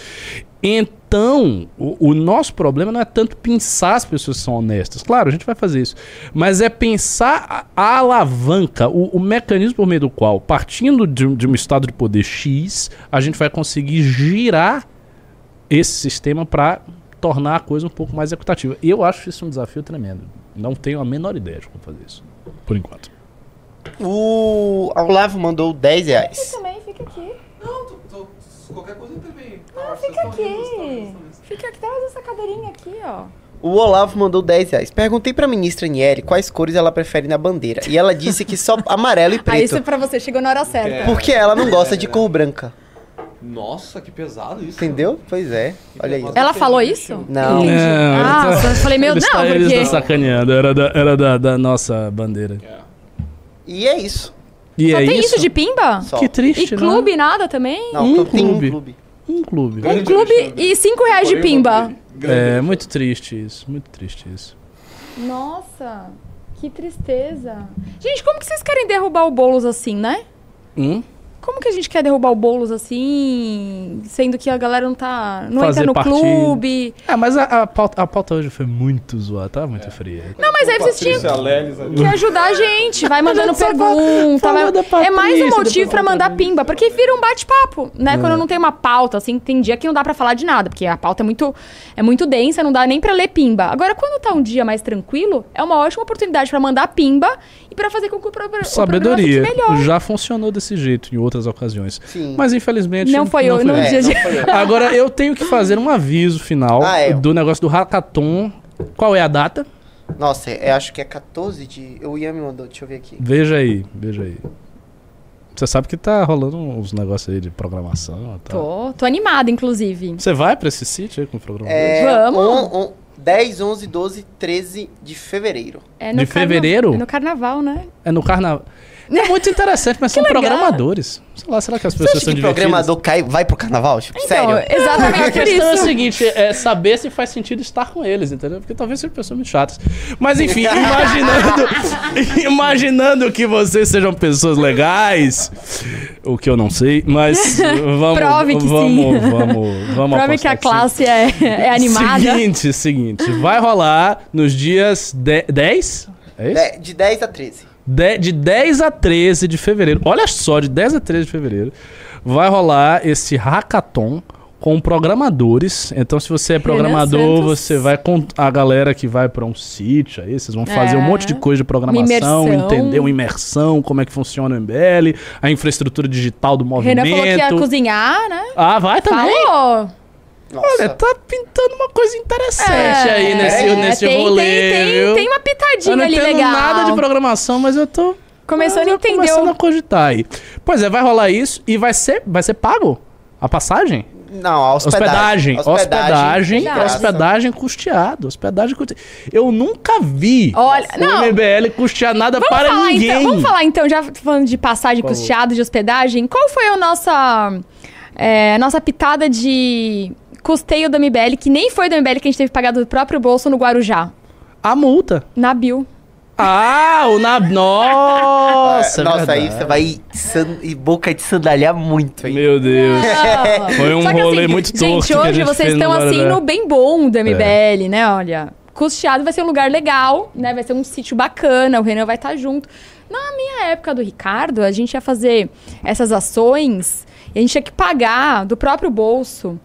Então, o, o nosso problema não é tanto pensar as pessoas que são honestas. Claro, a gente vai fazer isso. Mas é pensar a, a alavanca, o, o mecanismo por meio do qual, partindo de, um- de um estado de poder X, a gente vai conseguir girar esse sistema para tornar a coisa um pouco mais equitativa. E eu acho isso um desafio tremendo. Não tenho a menor ideia de como fazer isso. Por enquanto. O Olavo mandou 10 reais. Também fica aqui. Qualquer coisa também. Fica aqui. Fica aqui, traz essa cadeirinha aqui, ó. O Olavo mandou 10 reais. Perguntei pra ministra Nieri quais cores ela prefere na bandeira. E ela disse que só *laughs* amarelo e Aí preto. isso é pra você, chegou na hora certa. Porque ela não gosta de cor branca. Nossa, que pesado isso. Entendeu? Pois é. Olha aí. Ela falou isso? Não. Entendi. É, ah, tá- eu falei, meu eles Deus, tá- não, Eles porque... estão sacaneando, era da, era da, da nossa bandeira. E é isso. E Só é tem isso? isso de pimba? Só. Que triste, E clube, nada também? Não, Um tem um clube. clube. né? Um clube. Um clube e cinco reais de pimba. É, muito triste isso, muito triste isso. Nossa, que tristeza. Gente, como que vocês querem derrubar o Boulos assim, né? Hum? Como que a gente quer derrubar o Boulos assim, sendo que a galera não tá. não Fazer entra no partido. clube? É, mas a, a, pauta, a pauta hoje foi muito zoada, tava muito fria. Não, mas aí vocês tinham que ajudar a gente. Vai mandando fa- pergunta. vai- É mais um motivo fala mandar pimba, porque vira um bate-papo, né? Quando não tem uma pauta, assim, tem dia que não dá pra falar de nada, porque a pauta é muito, é muito densa, não dá nem pra ler pimba. Agora, quando tá um dia mais tranquilo, é uma ótima oportunidade pra mandar pimba e pra fazer com que o, pro, o programa Sabedoria. fique melhor. Já funcionou desse jeito em outras ocasiões. Sim. Mas infelizmente. Não foi eu, não É, dia de... não foi eu. Agora eu tenho que fazer um aviso final Ah, é. do negócio do hackathon. Qual é a data? Nossa, eu acho que é 14 de. O Ian me mandou, deixa eu ver aqui. Veja aí, veja aí. Você sabe que tá rolando uns negócios aí de programação. Tá? Tô, tô animada, inclusive. Você vai pra esse sítio aí com o programa? É, Vamos. on- on- 10, 11, 12, 13 de fevereiro. É De fevereiro? É no carnaval, né? É no carnaval. É muito interessante, mas são legal. programadores. Sei lá, será que as Você pessoas acha são que divertidas? programador cai, vai pro carnaval? Tipo, Então, sério? exatamente *laughs* A questão é a seguinte, é saber se faz sentido estar com eles, entendeu? Porque talvez sejam pessoas muito chatas. Mas enfim, *laughs* imaginando, imaginando que vocês sejam pessoas legais, o que eu não sei, mas *laughs* vamos, Prove que vamos, sim. vamos, vamos, Prove que a classe é, é animada. Seguinte, seguinte, vai rolar nos dias de- 10? É isso? De, de 10 a 13. De, de 10 a 13 de fevereiro. Olha só, de 10 a 13 de fevereiro vai rolar esse hackathon com programadores. Então, se você é programador, você vai com a galera que vai para um sítio aí, vocês vão fazer um É. monte de coisa de programação, imersão. entender uma imersão, como é que funciona o MBL, a infraestrutura digital do movimento. Renan falou que ia cozinhar, né? Ah, vai também. Falou. Nossa. Olha, tá pintando uma coisa interessante É, aí nesse, é, nesse tem, rolê, tem, tem, viu? tem uma eu pitadinha não ali entendo legal. nada de programação, mas eu tô Começando a eu tô entender começando o- a cogitar aí. Pois é, vai rolar isso e vai ser, vai ser pago a passagem? Não, a hospedagem. Hospedagem. Hospedagem. Hospedagem, graça. custeado. Hospedagem custeada. Eu nunca vi Olha, o não. MBL custear nada Vamos para falar, ninguém. então, vamos falar então, já falando de passagem custeada, de hospedagem, qual foi a nossa, é, nossa pitada de custeio do MBL, que nem foi do MBL que a gente teve pagar do próprio bolso no Guarujá, A multa. na Bill. Ah, o na... Nossa, é Nossa, aí você vai san- e boca de sandalhar muito aí. Meu Deus. Foi um que, rolê assim, muito torto Gente, que a hoje gente vocês estão assim no bem bom do MBL, né? Olha, custeado vai ser um lugar legal, né? Vai ser um sítio bacana, o Renan vai estar junto. Na minha época do Ricardo, a gente ia fazer essas ações e a gente tinha que pagar do próprio bolso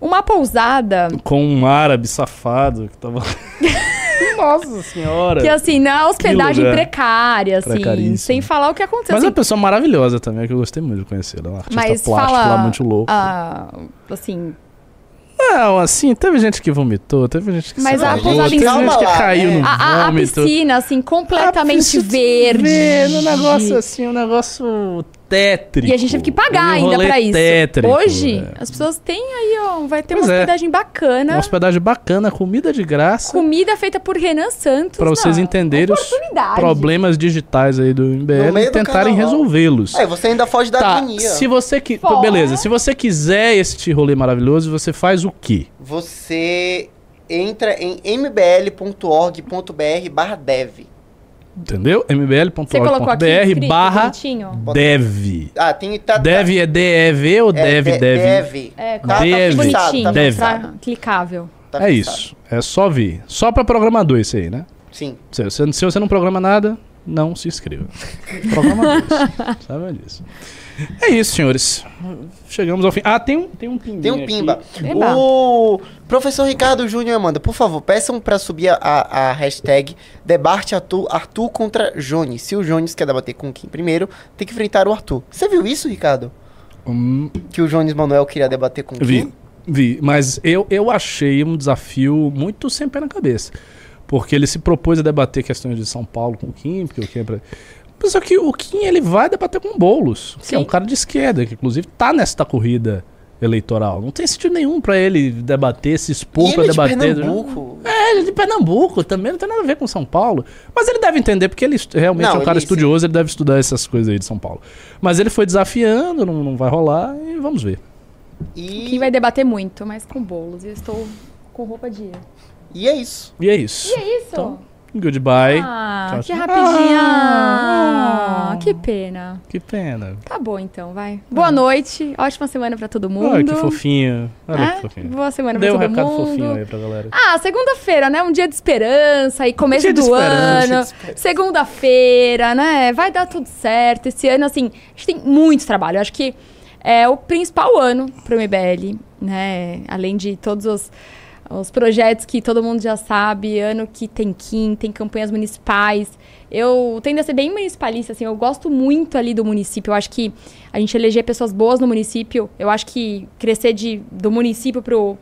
uma pousada Com um árabe safado que tava... *laughs* Nossa senhora. que, assim, na hospedagem lugar. precária, assim, sem falar o que aconteceu. Mas é assim, uma pessoa maravilhosa também, que eu gostei muito de conhecer. Ela é uma artista mas plástica fala, lá, muito louco. ah, assim, Não, assim, teve gente que vomitou, teve gente que Mas se a pousada em teve gente que caiu né? no a, a- a piscina, assim, completamente Ah, preciso verde. ver, no negócio assim, um negócio tétrico. E a gente teve que pagar ainda pra isso. tétrico, Hoje, é. as pessoas têm aí, ó, vai ter Pois uma é. hospedagem bacana, Uma hospedagem bacana, comida de graça. comida feita por Renan Santos. Pra vocês não, entenderem os problemas digitais aí do MBL e tentarem resolvê-los. Aí você ainda foge da Tá, agonia. se você que... Fora. Beleza, se você quiser este rolê maravilhoso, você faz o quê? Você entra em mbl.org.br barra dev. Entendeu? Mbl.org.br barra bonitinho? dev. Ah, tem... Tá, Dev é D-E-V ou é, dev, de- dev? Dev. É, Tá, tá Dev. fixado, bonitinho, tá Deve. fixado, clicável. tá É isso. É só vir. Só pra programador isso aí, né? Sim. Se você, se você não programa nada, não se inscreva. Programa dois. *laughs* Sabe disso. É isso, senhores. Chegamos ao fim. Ah, tem um, tem um pimbinha Tem um pimba. O professor Ricardo Júnior Amanda, por favor, peçam pra subir a, a, a hashtag debate Arthur, Arthur contra Jones. Se o Jones quer debater com quem primeiro, tem que enfrentar o Arthur. Você viu isso, Ricardo? Hum, Que o Jones Manuel queria debater com vi, quem? vi. Mas eu, eu achei um desafio muito sem pé na cabeça. Porque ele se propôs a debater questões de São Paulo com o Kim, porque o Kim é. Só que o Kim ele vai debater com o Boulos, que é Sim. um cara de esquerda, que inclusive tá nesta corrida eleitoral. Não tem sentido nenhum pra ele debater, se expor E pra ele de debater. Pernambuco. É, ele é de Pernambuco também, não tem nada a ver com São Paulo. Mas ele deve entender, porque ele realmente Não, é um cara ele- estudioso, ele deve estudar essas coisas aí de São Paulo. Mas ele foi desafiando, não, não vai rolar, e vamos ver. E, Quem vai debater muito, mas com bolos. E eu estou com roupa de e é isso. E é isso. E é isso? Então, Goodbye. ah, Tchau, que rapidinho. Ah. Ah, que pena. Que pena. Tá bom então, vai. Boa noite, ótima semana pra todo mundo. Olha que fofinho. Olha É? que fofinho. Boa semana Dê um pra todo recado mundo. fofinho aí pra galera. Ah, segunda-feira, né? Um dia de esperança e começo de do ano. Segunda-feira, né? Vai dar tudo certo. Esse ano, assim, a gente tem muito trabalho. Eu acho que é o principal ano pro MBL, né? Além de todos os, os projetos que todo mundo já sabe, ano que tem Kim, tem campanhas municipais. Eu tendo a ser bem municipalista, assim, eu gosto muito ali do município. Eu acho que a gente eleger pessoas boas no município, eu acho que crescer de, do município pro,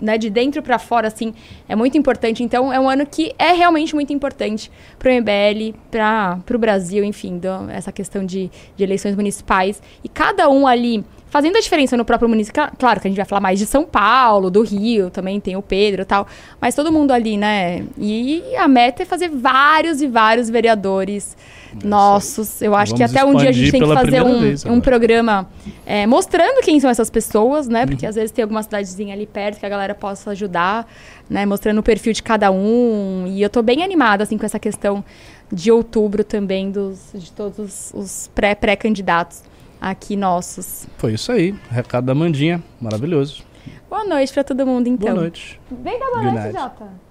né, de dentro para fora, assim, é muito importante. Então, é um ano que é realmente muito importante para o MBL, para o Brasil, enfim, do- essa questão de, de eleições municipais. E cada um ali fazendo a diferença no próprio município. Cla- Claro que a gente vai falar mais de São Paulo, do Rio, também tem o Pedro e tal, mas todo mundo ali, né? E a meta é fazer vários e vários vereadores nossos. Eu acho que Vamos até um dia a gente tem que fazer um, vez um programa é, mostrando quem são essas pessoas, né? Uhum. Porque às vezes tem alguma cidadezinha ali perto que a galera possa ajudar, né? Mostrando o perfil de cada um. E eu tô bem animada, assim, com essa questão de outubro também, dos, de todos os, os pré- pré-candidatos aqui nossos. Foi isso aí. Recado da Mandinha. Maravilhoso. Boa noite pra todo mundo, então. Boa noite. Vem cá, boa Good noite, night. Jota.